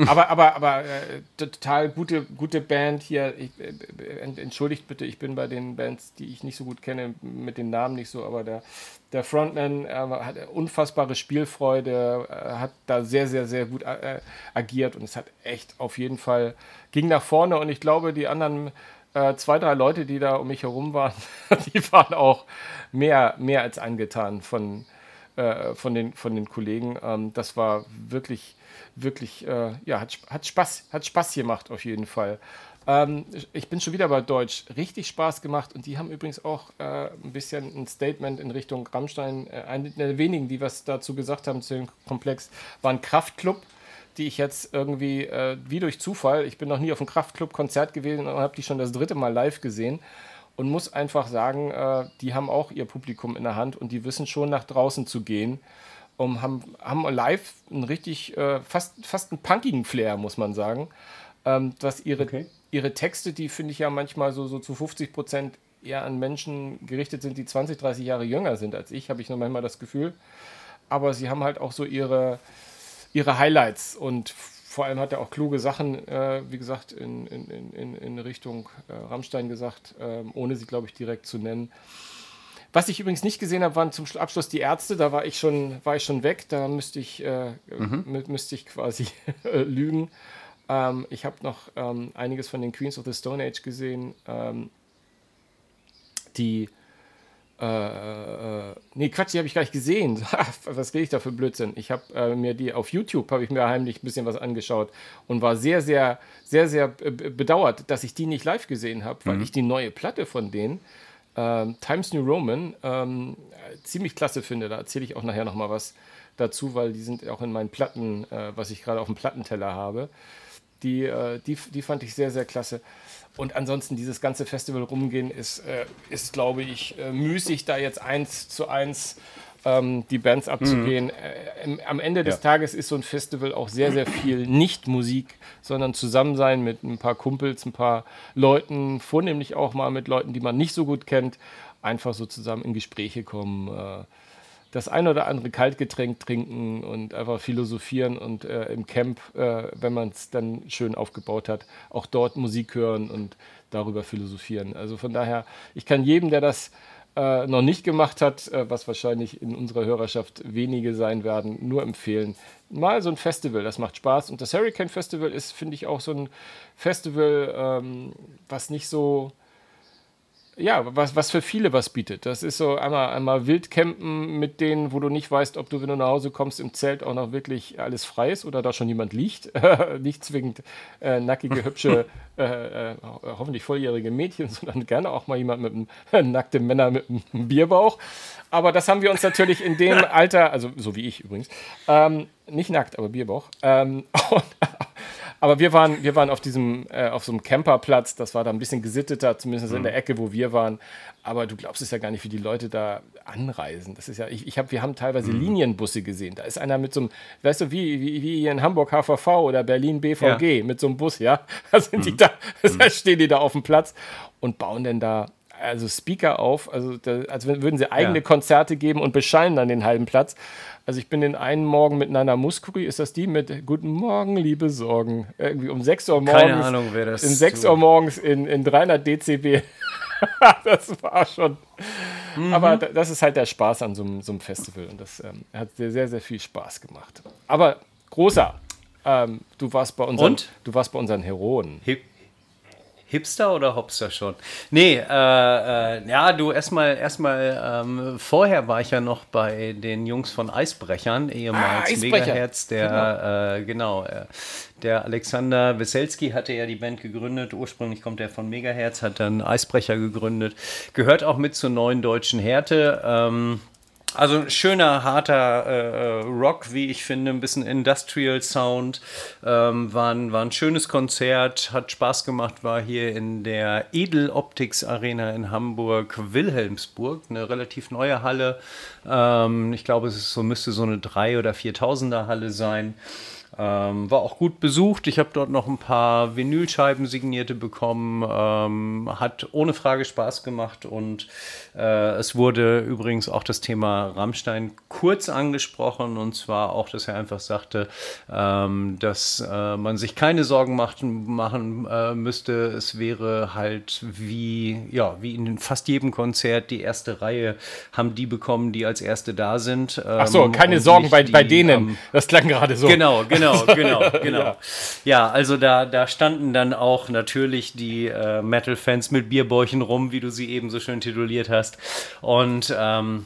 aber aber, aber äh, total gute, gute Band hier. Ich, äh, entschuldigt bitte, ich bin bei den Bands, die ich nicht so gut kenne, mit den Namen nicht so, aber der, der Frontman äh, hat unfassbare Spielfreude, äh, hat da sehr, sehr, sehr gut äh, agiert und es hat echt auf jeden Fall ging nach vorne und ich glaube, die anderen äh, zwei, drei Leute, die da um mich herum waren, die waren auch mehr, mehr als angetan von, äh, von, den, von den Kollegen. Ähm, das war wirklich, wirklich, äh, ja, hat, hat, Spaß, hat Spaß gemacht auf jeden Fall. Ähm, ich bin schon wieder bei Deutsch. Richtig Spaß gemacht und die haben übrigens auch äh, ein bisschen ein Statement in Richtung Rammstein. Äh, eine der wenigen, die was dazu gesagt haben zu dem Komplex, war ein Kraftclub die ich jetzt irgendwie, äh, wie durch Zufall, ich bin noch nie auf einem Kraftclub-Konzert gewesen und habe die schon das dritte Mal live gesehen und muss einfach sagen, äh, die haben auch ihr Publikum in der Hand und die wissen schon nach draußen zu gehen und haben, haben live einen richtig, äh, fast, fast einen punkigen Flair, muss man sagen. Ähm, dass ihre, okay. ihre Texte, die finde ich ja manchmal so, so zu 50 Prozent eher an Menschen gerichtet sind, die 20, 30 Jahre jünger sind als ich, habe ich noch manchmal das Gefühl. Aber sie haben halt auch so ihre, ihre Highlights und vor allem hat er auch kluge Sachen, äh, wie gesagt, in, in, in, in Richtung äh, Rammstein gesagt, äh, ohne sie, glaube ich, direkt zu nennen. Was ich übrigens nicht gesehen habe, waren zum Abschluss die Ärzte. Da war ich schon, war ich schon weg. Da müsste ich, äh, mhm. müsste ich quasi lügen. Ähm, ich habe noch ähm, einiges von den Queens of the Stone Age gesehen, ähm, die äh, äh, nee, Quatsch, die habe ich gar nicht gesehen. was rede ich da für Blödsinn? Ich habe äh, mir die auf YouTube, habe ich mir heimlich ein bisschen was angeschaut und war sehr, sehr, sehr, sehr bedauert, dass ich die nicht live gesehen habe, weil mhm. ich die neue Platte von denen, ähm, Times New Roman, ähm, ziemlich klasse finde. Da erzähle ich auch nachher nochmal was dazu, weil die sind auch in meinen Platten, äh, was ich gerade auf dem Plattenteller habe. Die, äh, die, die fand ich sehr, sehr klasse. Und ansonsten dieses ganze Festival rumgehen ist, äh, ist glaube ich, äh, müßig, da jetzt eins zu eins ähm, die Bands abzugehen. Mhm. Äh, im, am Ende des ja. Tages ist so ein Festival auch sehr, sehr viel nicht Musik, sondern Zusammensein mit ein paar Kumpels, ein paar Leuten, vornehmlich auch mal mit Leuten, die man nicht so gut kennt, einfach so zusammen in Gespräche kommen. Äh, das ein oder andere Kaltgetränk trinken und einfach philosophieren und äh, im Camp, äh, wenn man es dann schön aufgebaut hat, auch dort Musik hören und darüber philosophieren. Also von daher, ich kann jedem, der das äh, noch nicht gemacht hat, äh, was wahrscheinlich in unserer Hörerschaft wenige sein werden, nur empfehlen. Mal so ein Festival, das macht Spaß. Und das Hurricane Festival ist, finde ich, auch so ein Festival, ähm, was nicht so ja, was, was für viele was bietet. Das ist so einmal, einmal Wildcampen mit denen, wo du nicht weißt, ob du, wenn du nach Hause kommst, im Zelt auch noch wirklich alles frei ist oder da schon jemand liegt. nicht zwingend äh, nackige, hübsche, äh, äh, hoffentlich volljährige Mädchen, sondern gerne auch mal jemand mit einem äh, nackte Männer mit einem Bierbauch. Aber das haben wir uns natürlich in dem Alter, also so wie ich übrigens, ähm, nicht nackt, aber Bierbauch. Ähm, Aber wir waren, wir waren auf diesem, äh, auf so einem Camperplatz, das war da ein bisschen gesitteter, zumindest mhm. in der Ecke, wo wir waren. Aber du glaubst es ja gar nicht, wie die Leute da anreisen. Das ist ja, ich, ich hab, wir haben teilweise mhm. Linienbusse gesehen. Da ist einer mit so einem, weißt du, wie, wie, wie hier in Hamburg HVV oder Berlin BVG ja. mit so einem Bus, ja. Da sind mhm. die da, da stehen die da auf dem Platz und bauen denn da also Speaker auf, also da, als würden sie eigene ja. Konzerte geben und bescheinen dann den halben Platz. Also ich bin den einen Morgen mit Nana Muskuri, ist das die mit Guten Morgen, liebe Sorgen, irgendwie um 6 Uhr morgens. Keine Ahnung, wer das In 6 Uhr morgens in, in 300 Dezibel. das war schon. Mhm. Aber das ist halt der Spaß an so einem, so einem Festival und das ähm, hat sehr, sehr, sehr viel Spaß gemacht. Aber großer, ähm, du warst bei unseren, und? du warst bei unseren Heroen. Hip Hipster oder Hopster schon? Nee, äh, äh, ja, du erstmal, erstmal, ähm, vorher war ich ja noch bei den Jungs von Eisbrechern, ehemals ah, Eisbrecher. Megahertz, der, genau, äh, genau äh, der Alexander Weselski hatte ja die Band gegründet. Ursprünglich kommt er von Megahertz, hat dann Eisbrecher gegründet. Gehört auch mit zur neuen deutschen Härte. Ähm, also ein schöner, harter äh, äh, Rock, wie ich finde, ein bisschen Industrial Sound. Ähm, war, ein, war ein schönes Konzert, hat Spaß gemacht, war hier in der Edel Optics Arena in Hamburg-Wilhelmsburg, eine relativ neue Halle. Ähm, ich glaube, es ist so, müsste so eine 3- oder 4.000er Halle sein. Ähm, war auch gut besucht. Ich habe dort noch ein paar Vinylscheiben signierte bekommen. Ähm, hat ohne Frage Spaß gemacht und es wurde übrigens auch das Thema Rammstein kurz angesprochen und zwar auch, dass er einfach sagte, ähm, dass äh, man sich keine Sorgen machen äh, müsste. Es wäre halt wie, ja, wie in fast jedem Konzert die erste Reihe haben die bekommen, die als erste da sind. Ach so, ähm, keine Sorgen bei, bei denen. das klang gerade so. Genau, genau, genau, genau. ja. ja. also da, da standen dann auch natürlich die äh, Metal-Fans mit Bierbäuchen rum, wie du sie eben so schön tituliert hast. Und ähm,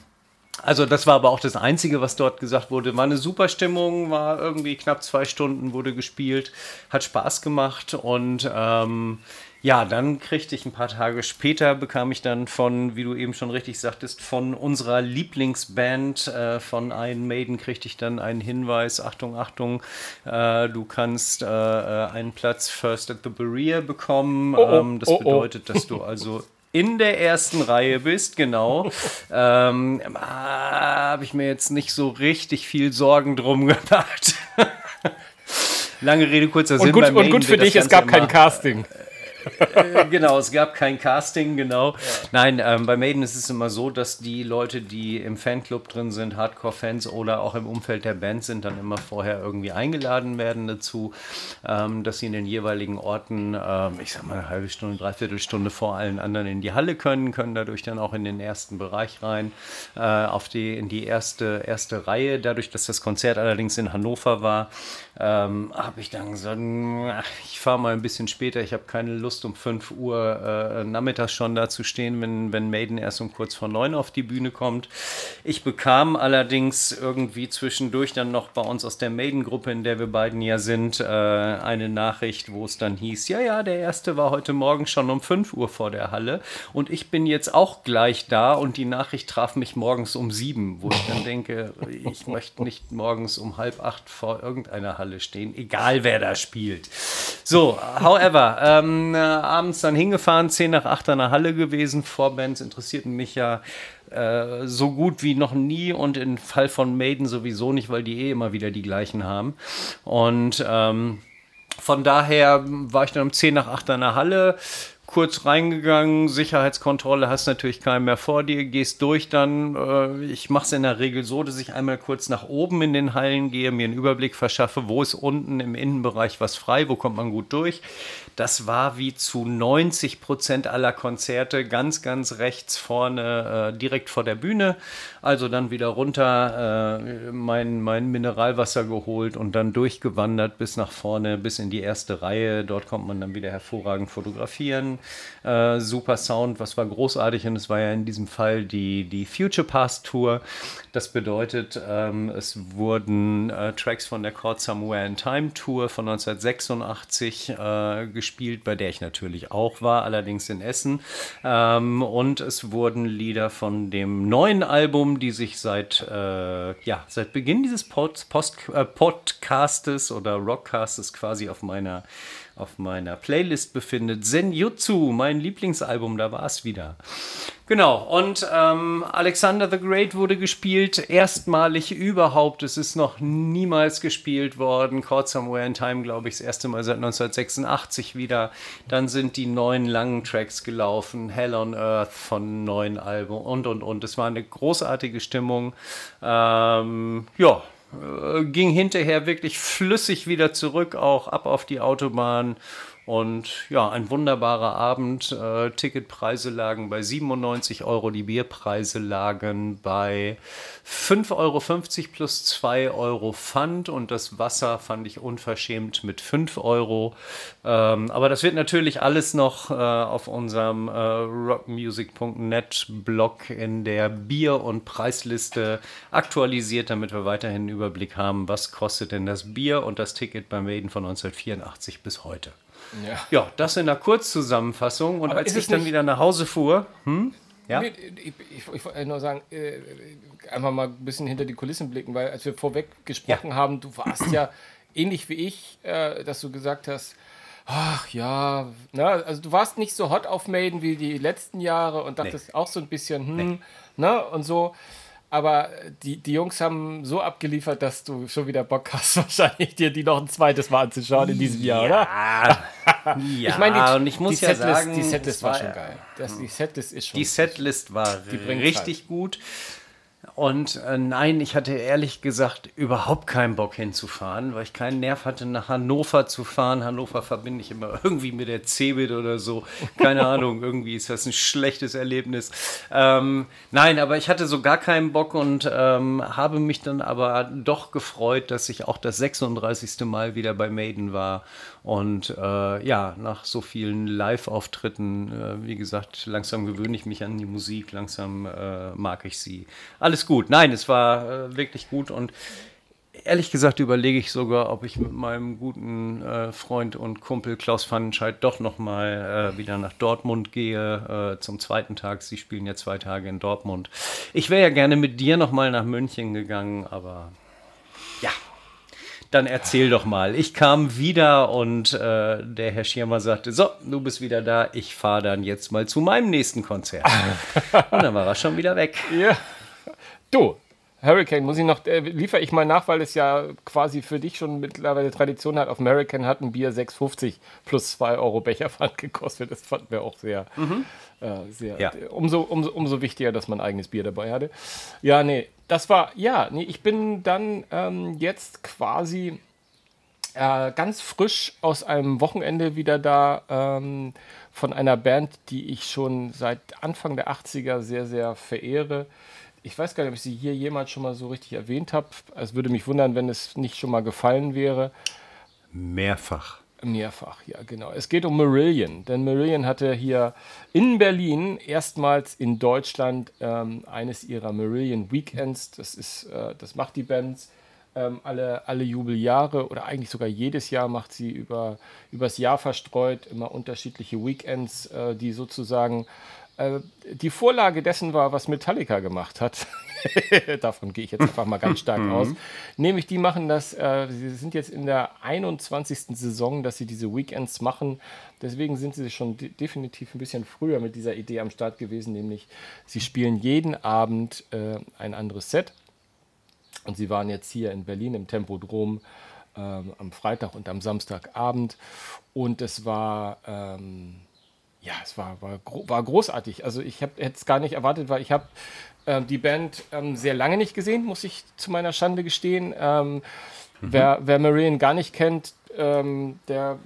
also das war aber auch das Einzige, was dort gesagt wurde. War eine super Stimmung, war irgendwie knapp zwei Stunden, wurde gespielt, hat Spaß gemacht und ähm, ja, dann kriegte ich ein paar Tage später, bekam ich dann von, wie du eben schon richtig sagtest, von unserer Lieblingsband äh, von Iron Maiden, kriegte ich dann einen Hinweis, Achtung, Achtung, äh, du kannst äh, äh einen Platz First at the Berea bekommen. Oh, oh, ähm, das oh, oh. bedeutet, dass du also in der ersten Reihe bist, genau. ähm, Habe ich mir jetzt nicht so richtig viel Sorgen drum gemacht. Lange Rede, kurzer Sinn. Und gut, und gut für dich, es gab kein Casting. Genau, es gab kein Casting, genau. Ja. Nein, ähm, bei Maiden ist es immer so, dass die Leute, die im Fanclub drin sind, Hardcore-Fans oder auch im Umfeld der Band sind, dann immer vorher irgendwie eingeladen werden dazu, ähm, dass sie in den jeweiligen Orten, ähm, ich sag mal, eine halbe Stunde, dreiviertel Stunde vor allen anderen in die Halle können, können dadurch dann auch in den ersten Bereich rein, äh, auf die, in die erste, erste Reihe. Dadurch, dass das Konzert allerdings in Hannover war, ähm, habe ich dann gesagt, ich fahre mal ein bisschen später, ich habe keine Lust um 5 Uhr äh, nachmittags schon da zu stehen, wenn, wenn Maiden erst um kurz vor 9 auf die Bühne kommt. Ich bekam allerdings irgendwie zwischendurch dann noch bei uns aus der Maiden-Gruppe, in der wir beiden ja sind, äh, eine Nachricht, wo es dann hieß, ja, ja, der erste war heute Morgen schon um 5 Uhr vor der Halle und ich bin jetzt auch gleich da und die Nachricht traf mich morgens um 7, wo ich dann denke, ich möchte nicht morgens um halb acht vor irgendeiner Halle Halle stehen, egal wer da spielt. So, however, ähm, äh, abends dann hingefahren, 10 nach 8 an der Halle gewesen. Vorbands interessierten mich ja äh, so gut wie noch nie und im Fall von Maiden sowieso nicht, weil die eh immer wieder die gleichen haben. Und ähm, von daher war ich dann um 10 nach 8 an der Halle kurz reingegangen, Sicherheitskontrolle, hast natürlich keinen mehr vor dir, gehst durch dann. Äh, ich mache es in der Regel so, dass ich einmal kurz nach oben in den Hallen gehe, mir einen Überblick verschaffe, wo ist unten im Innenbereich was frei, wo kommt man gut durch. Das war wie zu 90 Prozent aller Konzerte ganz, ganz rechts vorne, äh, direkt vor der Bühne. Also dann wieder runter, äh, mein, mein Mineralwasser geholt und dann durchgewandert bis nach vorne, bis in die erste Reihe. Dort kommt man dann wieder hervorragend fotografieren. Äh, super Sound, was war großartig und es war ja in diesem Fall die, die Future Past Tour. Das bedeutet, ähm, es wurden äh, Tracks von der Chord Somewhere in Time Tour von 1986 äh, gespielt, bei der ich natürlich auch war, allerdings in Essen. Ähm, und es wurden Lieder von dem neuen Album, die sich seit, äh, ja, seit Beginn dieses Pod Post äh, Podcastes oder Rockcastes quasi auf meiner auf meiner Playlist befindet. Senjutsu, mein Lieblingsalbum, da war es wieder. Genau, und ähm, Alexander the Great wurde gespielt, erstmalig überhaupt. Es ist noch niemals gespielt worden. Caught Somewhere in Time, glaube ich, das erste Mal seit 1986 wieder. Dann sind die neuen langen Tracks gelaufen, Hell on Earth von neuen Album und und und. Es war eine großartige Stimmung. Ähm, ja, ging hinterher wirklich flüssig wieder zurück, auch ab auf die Autobahn. Und ja, ein wunderbarer Abend. Äh, Ticketpreise lagen bei 97 Euro, die Bierpreise lagen bei 5,50 Euro plus 2 Euro Pfand und das Wasser fand ich unverschämt mit 5 Euro. Ähm, aber das wird natürlich alles noch äh, auf unserem äh, rockmusic.net Blog in der Bier- und Preisliste aktualisiert, damit wir weiterhin einen Überblick haben, was kostet denn das Bier und das Ticket beim Maiden von 1984 bis heute. Ja. ja, das in der Kurzzusammenfassung. Und Aber als ich dann wieder nach Hause fuhr, hm? Ja? Ich, ich, ich, wollte nur sagen, äh, einfach mal ein bisschen hinter die Kulissen blicken, weil als wir vorweg gesprochen ja. haben, du warst ja ähnlich wie ich, äh, dass du gesagt hast, ach ja, na, ne, also du warst nicht so hot auf Maiden wie die letzten Jahre und dachtest nee. auch so ein bisschen, hm, nee. ne, und so. Aber die, die Jungs haben so abgeliefert, dass du schon wieder Bock hast, wahrscheinlich dir die noch ein zweites Mal anzuschauen in diesem Jahr, oder? Ja, ja ich meine, die, ich muss die ja Setlist, sagen, die Setlist war war- schon geil. Das, die Setlist ist schon. Die Setlist war richtig gut. Und äh, nein, ich hatte ehrlich gesagt überhaupt keinen Bock hinzufahren, weil ich keinen Nerv hatte, nach Hannover zu fahren. Hannover verbinde ich immer irgendwie mit der Cebit oder so. Keine Ahnung, irgendwie ist das ein schlechtes Erlebnis. Ähm, nein, aber ich hatte so gar keinen Bock und ähm, habe mich dann aber doch gefreut, dass ich auch das 36. Mal wieder bei Maiden war. Und äh, ja, nach so vielen Live-Auftritten, äh, wie gesagt, langsam gewöhne ich mich an die Musik, langsam äh, mag ich sie. Alles gut. Nein, es war äh, wirklich gut und ehrlich gesagt überlege ich sogar, ob ich mit meinem guten äh, Freund und Kumpel Klaus Pfannenscheid doch nochmal äh, wieder nach Dortmund gehe äh, zum zweiten Tag. Sie spielen ja zwei Tage in Dortmund. Ich wäre ja gerne mit dir nochmal nach München gegangen, aber. Dann erzähl doch mal. Ich kam wieder und äh, der Herr Schirmer sagte, so, du bist wieder da, ich fahre dann jetzt mal zu meinem nächsten Konzert. und dann war er schon wieder weg. Ja. Du, Hurricane, muss ich noch, äh, liefere ich mal nach, weil es ja quasi für dich schon mittlerweile Tradition hat. Auf American hat ein Bier 6,50 plus 2 Euro Becherpfand gekostet. Das fanden wir auch sehr, äh, sehr Ja. umso, umso, umso wichtiger, dass man eigenes Bier dabei hatte. Ja, nee, das war, ja, nee, ich bin dann ähm, jetzt quasi äh, ganz frisch aus einem Wochenende wieder da ähm, von einer Band, die ich schon seit Anfang der 80er sehr, sehr verehre. Ich weiß gar nicht, ob ich sie hier jemals schon mal so richtig erwähnt habe. Es würde mich wundern, wenn es nicht schon mal gefallen wäre. Mehrfach. Mehrfach, ja, genau. Es geht um Marillion, denn Marillion hatte hier in Berlin erstmals in Deutschland ähm, eines ihrer Marillion Weekends. Das ist, äh, das macht die Band ähm, alle, alle Jubeljahre oder eigentlich sogar jedes Jahr macht sie über übers Jahr verstreut immer unterschiedliche Weekends, äh, die sozusagen die Vorlage dessen war, was Metallica gemacht hat. Davon gehe ich jetzt einfach mal ganz stark aus. Nämlich, die machen das, äh, sie sind jetzt in der 21. Saison, dass sie diese Weekends machen. Deswegen sind sie schon de definitiv ein bisschen früher mit dieser Idee am Start gewesen, nämlich sie spielen jeden Abend äh, ein anderes Set. Und sie waren jetzt hier in Berlin im Tempodrom ähm, am Freitag und am Samstagabend. Und es war, ähm, ja, es war, war, war großartig. Also ich hätte es gar nicht erwartet, weil ich habe ähm, die Band ähm, sehr lange nicht gesehen, muss ich zu meiner Schande gestehen. Ähm, wer, wer Marion gar nicht kennt, ähm, der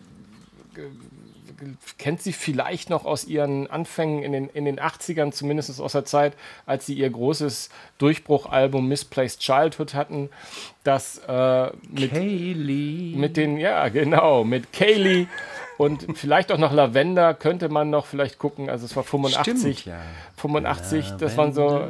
kennt sie vielleicht noch aus ihren Anfängen in den, in den 80ern, zumindest aus der Zeit, als sie ihr großes Durchbruchalbum Misplaced Childhood hatten, das äh, mit, Kaylee. mit den, ja genau, mit Kaylee und vielleicht auch noch Lavender könnte man noch vielleicht gucken, also es war 85, Stimmt, ja. 85, das waren so,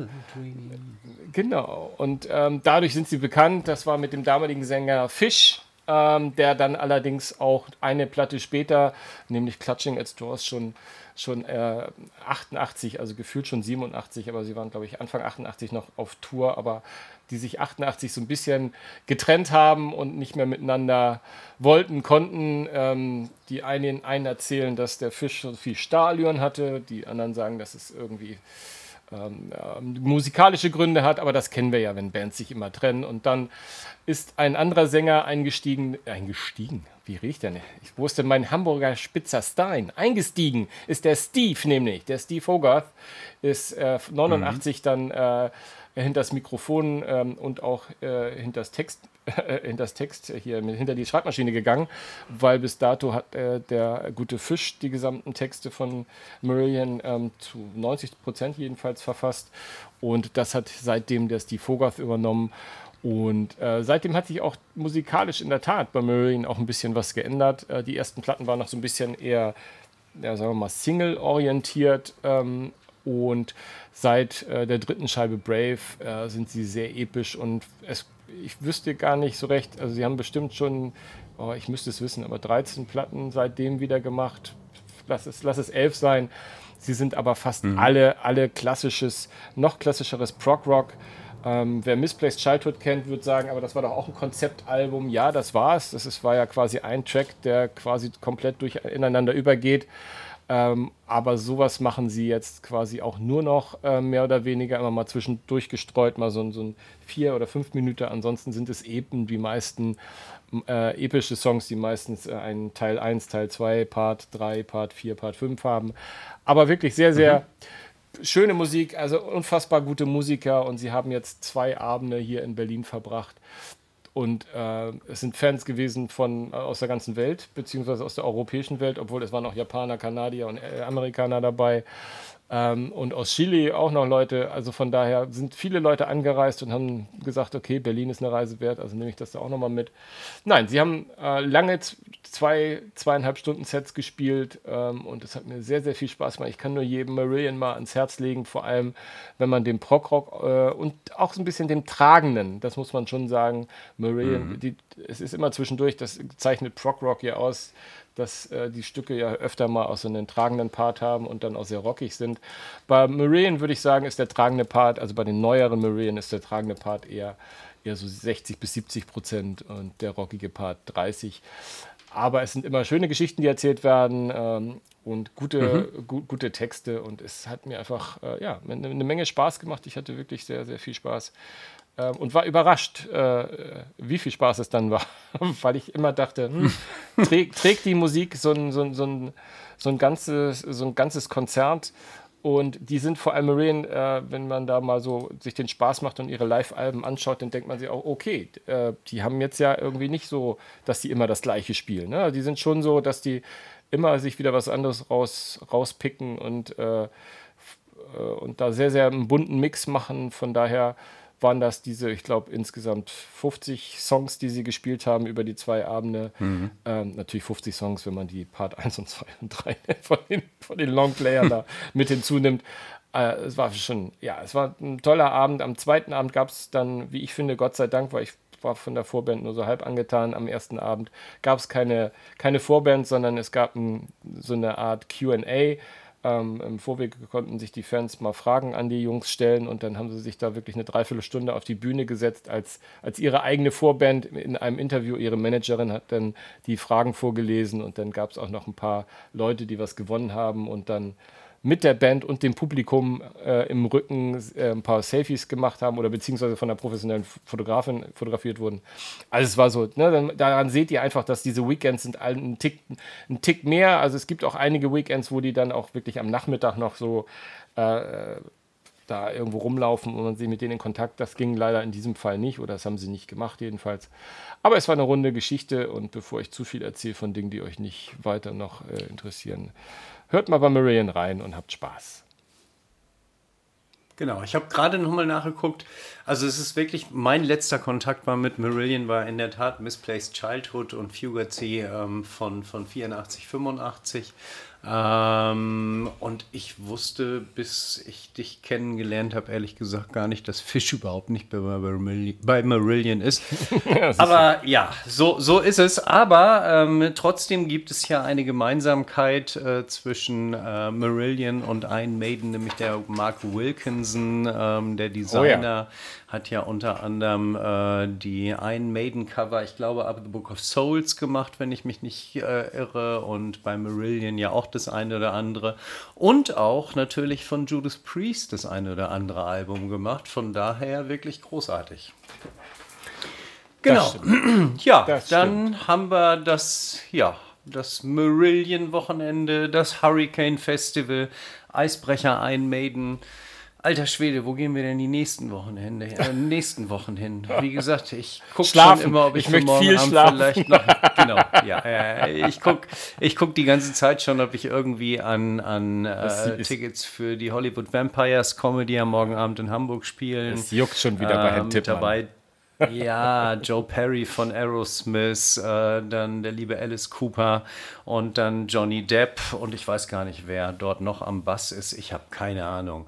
Genau. Und ähm, dadurch sind sie bekannt. Das war mit dem damaligen Sänger Fish, ähm, der dann allerdings auch eine Platte später, nämlich Clutching at Straws, schon, schon äh, 88, also gefühlt schon 87, aber sie waren, glaube ich, Anfang 88 noch auf Tour, aber die sich 88 so ein bisschen getrennt haben und nicht mehr miteinander wollten, konnten. Ähm, die einen, einen erzählen, dass der Fisch so viel Stahlion hatte, die anderen sagen, dass es irgendwie ähm, ähm, musikalische Gründe hat, aber das kennen wir ja, wenn Bands sich immer trennen. Und dann ist ein anderer Sänger eingestiegen, eingestiegen, wie riecht der? Ich wusste, mein Hamburger Spitzer Stein. Eingestiegen ist der Steve nämlich. Der Steve Hogarth ist äh, 89 dann äh, hinter das Mikrofon ähm, und auch äh, hinter das Text äh, hinter das Text hier mit, hinter die Schreibmaschine gegangen, weil bis dato hat äh, der gute Fisch die gesamten Texte von Marillion ähm, zu 90 Prozent jedenfalls verfasst und das hat seitdem der Steve Hogarth übernommen und äh, seitdem hat sich auch musikalisch in der Tat bei Marillion auch ein bisschen was geändert. Äh, die ersten Platten waren noch so ein bisschen eher, ja, sagen wir mal, Single-orientiert ähm, und seit äh, der dritten Scheibe Brave äh, sind sie sehr episch und es, ich wüsste gar nicht so recht, also sie haben bestimmt schon, oh, ich müsste es wissen, aber 13 Platten seitdem wieder gemacht, lass es, lass es elf sein. Sie sind aber fast alle, alle klassisches, noch klassischeres Prog-Rock. Ähm, wer Misplaced Childhood kennt, wird sagen, aber das war doch auch ein Konzeptalbum. Ja, das war es. Das ist, war ja quasi ein Track, der quasi komplett durch ineinander übergeht. Ähm, aber sowas machen sie jetzt quasi auch nur noch äh, mehr oder weniger immer mal zwischendurch gestreut, mal so, so ein vier oder fünf Minuten. Ansonsten sind es eben die meisten äh, epische Songs, die meistens äh, einen Teil 1, Teil 2, Part 3, Part 4, Part 5 haben. Aber wirklich sehr, sehr mhm. Schöne Musik, also unfassbar gute Musiker und sie haben jetzt zwei Abende hier in Berlin verbracht. Und äh, es sind Fans gewesen von, äh, aus der ganzen Welt, beziehungsweise aus der europäischen Welt, obwohl es waren auch Japaner, Kanadier und äh, Amerikaner dabei. Ähm, und aus Chile auch noch Leute. Also von daher sind viele Leute angereist und haben gesagt, okay, Berlin ist eine Reise wert, also nehme ich das da auch nochmal mit. Nein, sie haben äh, lange zwei, zweieinhalb Stunden Sets gespielt ähm, und es hat mir sehr, sehr viel Spaß gemacht. Ich kann nur jedem Marillion mal ans Herz legen, vor allem wenn man dem Prog-Rock äh, und auch so ein bisschen dem Tragenden, das muss man schon sagen, Marillion, mhm. die, es ist immer zwischendurch, das zeichnet Prog-Rock ja aus, dass äh, die Stücke ja öfter mal auch so einen tragenden Part haben und dann auch sehr rockig sind. Bei Marian würde ich sagen, ist der tragende Part, also bei den neueren Marian ist der tragende Part eher, eher so 60 bis 70 Prozent und der rockige Part 30. Aber es sind immer schöne Geschichten, die erzählt werden ähm, und gute, mhm. gu gute Texte. Und es hat mir einfach äh, ja, eine, eine Menge Spaß gemacht. Ich hatte wirklich sehr, sehr viel Spaß äh, und war überrascht, äh, wie viel Spaß es dann war, weil ich immer dachte, hm, trägt, trägt die Musik so ein, so, ein, so, ein, so, ein ganzes, so ein ganzes Konzert und die sind vor allem Marine, äh, wenn man da mal so sich den Spaß macht und ihre Live-Alben anschaut, dann denkt man sich auch, okay, äh, die haben jetzt ja irgendwie nicht so, dass die immer das Gleiche spielen. Ne? Die sind schon so, dass die immer sich wieder was anderes raus, rauspicken und, äh, äh und da sehr, sehr einen bunten Mix machen. Von daher waren das diese, ich glaube, insgesamt 50 Songs, die sie gespielt haben über die zwei Abende. Mhm. Ähm, natürlich 50 Songs, wenn man die Part 1 und 2 und 3 von den, von den Longplayern da mit hinzunimmt. Äh, es war schon, ja, es war ein toller Abend. Am zweiten Abend gab es dann, wie ich finde, Gott sei Dank, weil ich war von der Vorband nur so halb angetan. Am ersten Abend gab es keine, keine Vorband, sondern es gab ein, so eine Art QA ähm, Im Vorweg konnten sich die Fans mal Fragen an die Jungs stellen und dann haben sie sich da wirklich eine Dreiviertelstunde auf die Bühne gesetzt als, als ihre eigene Vorband. In einem Interview, ihre Managerin hat dann die Fragen vorgelesen und dann gab es auch noch ein paar Leute, die was gewonnen haben und dann mit der Band und dem Publikum äh, im Rücken äh, ein paar Selfies gemacht haben oder beziehungsweise von einer professionellen Fotografin fotografiert wurden. Also es war so, ne, dann, daran seht ihr einfach, dass diese Weekends sind ein Tick, ein Tick mehr. Also es gibt auch einige Weekends, wo die dann auch wirklich am Nachmittag noch so äh, da irgendwo rumlaufen und man sie mit denen in Kontakt. Das ging leider in diesem Fall nicht oder das haben sie nicht gemacht jedenfalls. Aber es war eine runde Geschichte und bevor ich zu viel erzähle von Dingen, die euch nicht weiter noch äh, interessieren, Hört mal bei Marion rein und habt Spaß. Genau, ich habe gerade nochmal nachgeguckt. Also es ist wirklich, mein letzter Kontakt war mit Marillion war in der Tat Misplaced Childhood und Fugazi ähm, von, von 84, 85. Ähm, und ich wusste, bis ich dich kennengelernt habe, ehrlich gesagt gar nicht, dass Fisch überhaupt nicht bei, Marillion, bei Marillion ist. ja, Aber ja, so, so ist es. Aber ähm, trotzdem gibt es ja eine Gemeinsamkeit äh, zwischen äh, Marillion und Iron Maiden, nämlich der Mark Wilkinson, ähm, der Designer. Oh ja hat ja unter anderem äh, die Iron Maiden Cover, ich glaube, ab The Book of Souls gemacht, wenn ich mich nicht äh, irre, und bei Marillion ja auch das eine oder andere. Und auch natürlich von Judas Priest das eine oder andere Album gemacht. Von daher wirklich großartig. Genau. ja, dann haben wir das, ja, das Marillion-Wochenende, das Hurricane Festival, Eisbrecher Ein Maiden. Alter Schwede, wo gehen wir denn die nächsten Wochen hin? Äh, nächsten Wochen hin. Wie gesagt, ich gucke schon immer, ob ich, ich möchte viel Abend schlafen. vielleicht noch. Genau, ja. Äh, ich gucke ich guck die ganze Zeit schon, ob ich irgendwie an, an äh, Tickets für die Hollywood Vampires Comedy am morgen Abend in Hamburg spielen. Es juckt schon wieder bei Herrn ähm, Tippmann. dabei. Ja, Joe Perry von Aerosmith, äh, dann der liebe Alice Cooper und dann Johnny Depp und ich weiß gar nicht, wer dort noch am Bass ist. Ich habe keine Ahnung.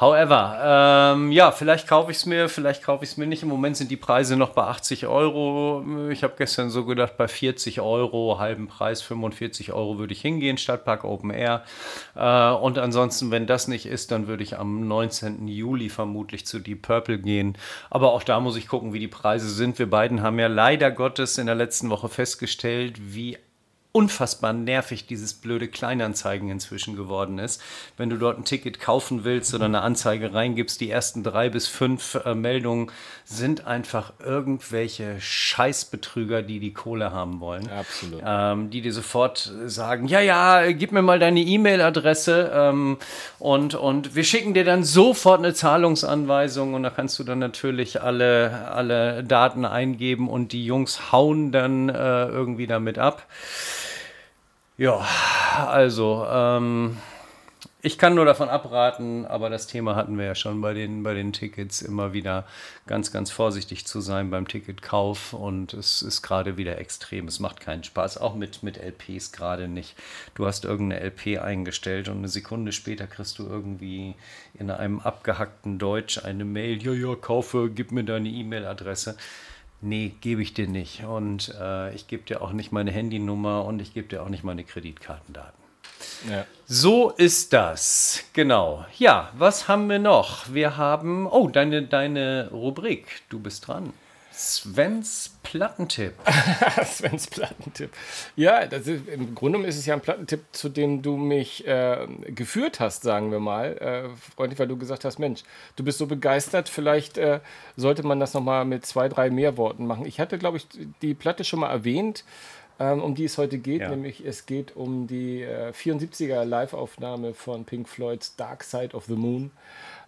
However, ähm, ja, vielleicht kaufe ich es mir, vielleicht kaufe ich es mir nicht. Im Moment sind die Preise noch bei 80 Euro. Ich habe gestern so gedacht, bei 40 Euro, halben Preis, 45 Euro würde ich hingehen, Stadtpark Open Air. Äh, und ansonsten, wenn das nicht ist, dann würde ich am 19. Juli vermutlich zu Deep Purple gehen. Aber auch da muss ich gucken, wie die Preise sind. Wir beiden haben ja leider Gottes in der letzten Woche festgestellt, wie unfassbar nervig dieses blöde Kleinanzeigen inzwischen geworden ist. Wenn du dort ein Ticket kaufen willst oder eine Anzeige reingibst, die ersten drei bis fünf äh, Meldungen sind einfach irgendwelche Scheißbetrüger, die die Kohle haben wollen. Absolut. Ähm, die dir sofort sagen, ja, ja, gib mir mal deine E-Mail-Adresse ähm, und, und wir schicken dir dann sofort eine Zahlungsanweisung und da kannst du dann natürlich alle, alle Daten eingeben und die Jungs hauen dann äh, irgendwie damit ab. Ja, also, ähm, ich kann nur davon abraten, aber das Thema hatten wir ja schon bei den, bei den Tickets, immer wieder ganz, ganz vorsichtig zu sein beim Ticketkauf und es ist gerade wieder extrem. Es macht keinen Spaß, auch mit, mit LPs gerade nicht. Du hast irgendeine LP eingestellt und eine Sekunde später kriegst du irgendwie in einem abgehackten Deutsch eine Mail, ja, ja, kaufe, gib mir deine E-Mail-Adresse. Nee, gebe ich dir nicht. Und äh, ich gebe dir auch nicht meine Handynummer und ich gebe dir auch nicht meine Kreditkartendaten. Ja. So ist das. Genau. Ja, was haben wir noch? Wir haben. Oh, deine, deine Rubrik. Du bist dran. Svens Plattentipp. Svens Plattentipp. Ja, ist, im Grunde ist es ja ein Plattentipp, zu dem du mich äh, geführt hast, sagen wir mal. Äh, freundlich, weil du gesagt hast, Mensch, du bist so begeistert, vielleicht äh, sollte man das nochmal mit zwei, drei mehr Worten machen. Ich hatte, glaube ich, die Platte schon mal erwähnt ähm, um die es heute geht, ja. nämlich es geht um die äh, 74er Live-Aufnahme von Pink Floyds Dark Side of the Moon,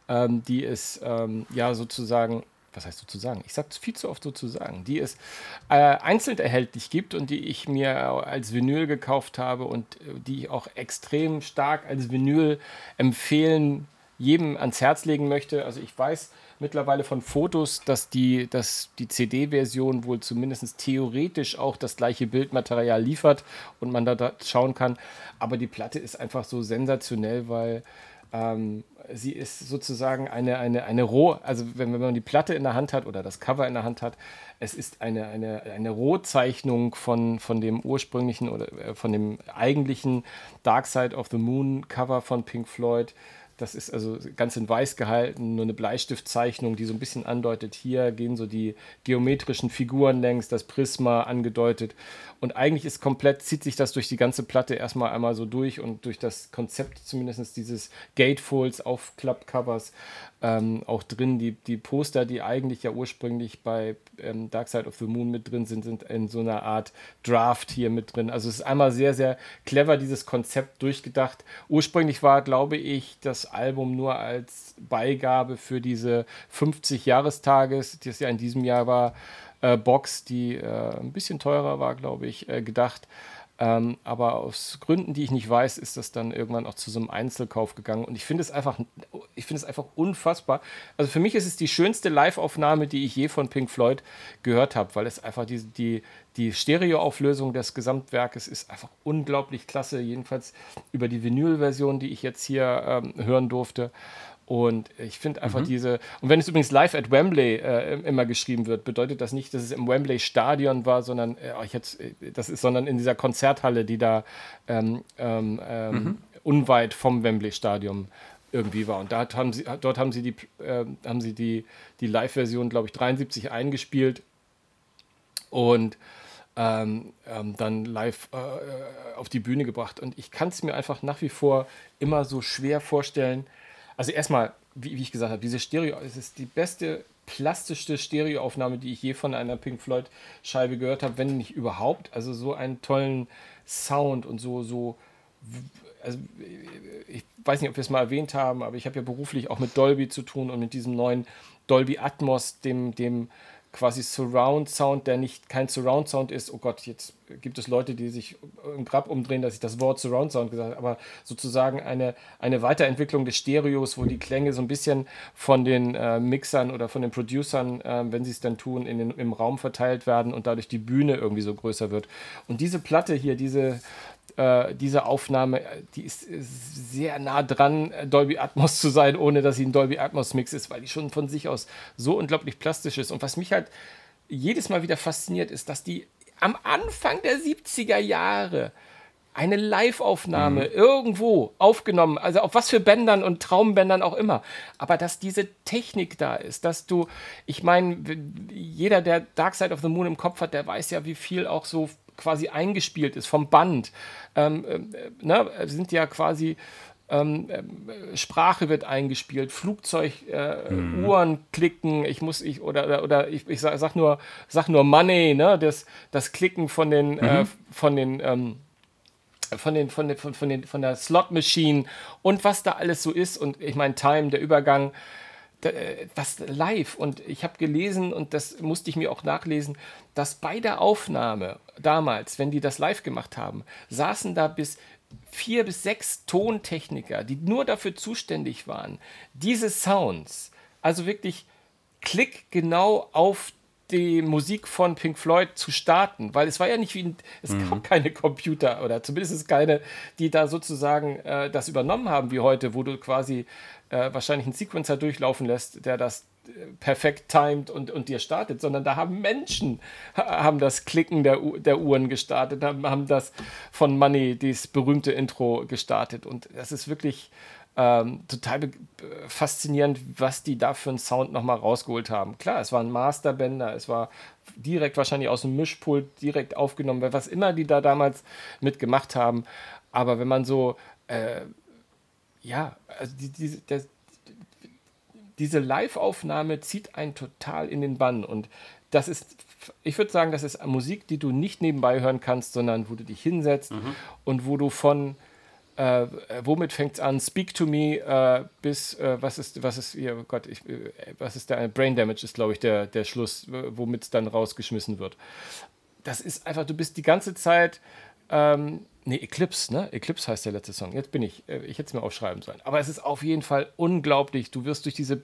ähm, die es ähm, ja sozusagen was heißt sozusagen? Ich sage viel zu oft sozusagen, die es äh, einzeln erhältlich gibt und die ich mir als Vinyl gekauft habe und äh, die ich auch extrem stark als Vinyl empfehlen, jedem ans Herz legen möchte. Also ich weiß, mittlerweile von Fotos, dass die, dass die CD-Version wohl zumindest theoretisch auch das gleiche Bildmaterial liefert und man da schauen kann. Aber die Platte ist einfach so sensationell, weil ähm, sie ist sozusagen eine, eine, eine Roh, also wenn, wenn man die Platte in der Hand hat oder das Cover in der Hand hat, es ist eine, eine, eine Rohzeichnung von, von dem ursprünglichen oder äh, von dem eigentlichen Dark Side of the Moon Cover von Pink Floyd. Das ist also ganz in weiß gehalten, nur eine Bleistiftzeichnung, die so ein bisschen andeutet, hier gehen so die geometrischen Figuren längs, das Prisma angedeutet. Und eigentlich ist komplett, zieht sich das durch die ganze Platte erstmal einmal so durch und durch das Konzept zumindest dieses Gatefolds auf Clubcovers ähm, auch drin. Die, die Poster, die eigentlich ja ursprünglich bei ähm, Dark Side of the Moon mit drin sind, sind in so einer Art Draft hier mit drin. Also es ist einmal sehr, sehr clever, dieses Konzept durchgedacht. Ursprünglich war, glaube ich, das Album nur als Beigabe für diese 50 Jahrestages, das ja in diesem Jahr war, äh, Box, die äh, ein bisschen teurer war, glaube ich, äh, gedacht. Ähm, aber aus Gründen, die ich nicht weiß, ist das dann irgendwann auch zu so einem Einzelkauf gegangen. Und ich finde es einfach, ich finde es einfach unfassbar. Also für mich ist es die schönste Live-Aufnahme, die ich je von Pink Floyd gehört habe, weil es einfach die, die, die Stereoauflösung des Gesamtwerkes ist einfach unglaublich klasse. Jedenfalls über die Vinyl-Version, die ich jetzt hier ähm, hören durfte. Und ich finde einfach mhm. diese, und wenn es übrigens live at Wembley äh, immer geschrieben wird, bedeutet das nicht, dass es im Wembley Stadion war, sondern äh, ich jetzt, äh, das ist, sondern in dieser Konzerthalle, die da ähm, ähm, ähm, mhm. unweit vom Wembley Stadion irgendwie war. Und da haben sie, dort haben sie die, äh, haben sie die, die Live-Version, glaube ich, 73 eingespielt und ähm, ähm, dann live äh, auf die Bühne gebracht. Und ich kann es mir einfach nach wie vor immer so schwer vorstellen, also erstmal, wie, wie, ich gesagt habe, diese Stereo, es ist die beste plastischste Stereoaufnahme, die ich je von einer Pink Floyd Scheibe gehört habe, wenn nicht überhaupt. Also so einen tollen Sound und so so also ich weiß nicht, ob wir es mal erwähnt haben, aber ich habe ja beruflich auch mit Dolby zu tun und mit diesem neuen Dolby Atmos, dem dem quasi Surround Sound, der nicht kein Surround Sound ist. Oh Gott, jetzt gibt es Leute, die sich im Grab umdrehen, dass ich das Wort Surround Sound gesagt habe, aber sozusagen eine, eine Weiterentwicklung des Stereos, wo die Klänge so ein bisschen von den äh, Mixern oder von den Producern, äh, wenn sie es dann tun, in den, im Raum verteilt werden und dadurch die Bühne irgendwie so größer wird. Und diese Platte hier, diese äh, diese Aufnahme, die ist sehr nah dran, Dolby Atmos zu sein, ohne dass sie ein Dolby Atmos Mix ist, weil die schon von sich aus so unglaublich plastisch ist. Und was mich halt jedes Mal wieder fasziniert, ist, dass die am Anfang der 70er Jahre eine Live-Aufnahme mhm. irgendwo aufgenommen, also auf was für Bändern und Traumbändern auch immer. Aber dass diese Technik da ist, dass du, ich meine, jeder, der Dark Side of the Moon im Kopf hat, der weiß ja, wie viel auch so quasi eingespielt ist vom Band. Ähm, äh, ne, sind ja quasi ähm, äh, Sprache wird eingespielt, Flugzeug, äh, mhm. Uhren klicken, ich muss, ich, oder, oder, oder ich, ich sag, sag, nur, sag nur Money, ne, das, das Klicken von den, äh, mhm. äh, von den, ähm, von, den, von, den, von, von, den, von der Slot Machine und was da alles so ist. Und ich meine, Time, der Übergang, das live. Und ich habe gelesen, und das musste ich mir auch nachlesen, dass bei der Aufnahme damals, wenn die das live gemacht haben, saßen da bis vier bis sechs Tontechniker, die nur dafür zuständig waren, diese Sounds, also wirklich klick genau auf die Musik von Pink Floyd zu starten, weil es war ja nicht wie ein, es mhm. gab keine Computer oder zumindest keine, die da sozusagen äh, das übernommen haben wie heute, wo du quasi äh, wahrscheinlich einen Sequencer durchlaufen lässt, der das perfekt timed und, und dir startet, sondern da haben Menschen haben das Klicken der, der Uhren gestartet, haben, haben das von Money, dieses berühmte Intro gestartet. Und das ist wirklich ähm, total faszinierend, was die da für einen Sound nochmal rausgeholt haben. Klar, es war ein Masterbänder, es war direkt wahrscheinlich aus dem Mischpult direkt aufgenommen, was immer die da damals mitgemacht haben. Aber wenn man so, äh, ja, also die, die, der, diese Live-Aufnahme zieht einen total in den Bann. Und das ist, ich würde sagen, das ist Musik, die du nicht nebenbei hören kannst, sondern wo du dich hinsetzt mhm. und wo du von äh, womit fängt es an? Speak to me äh, bis äh, was ist, was ist, oh Gott, ich, äh, was ist der Brain Damage ist, glaube ich, der, der Schluss, womit es dann rausgeschmissen wird. Das ist einfach, du bist die ganze Zeit ähm, Nee, Eclipse, ne? Eclipse heißt der letzte Song. Jetzt bin ich. Äh, ich hätte es mir aufschreiben sollen. Aber es ist auf jeden Fall unglaublich. Du wirst durch diese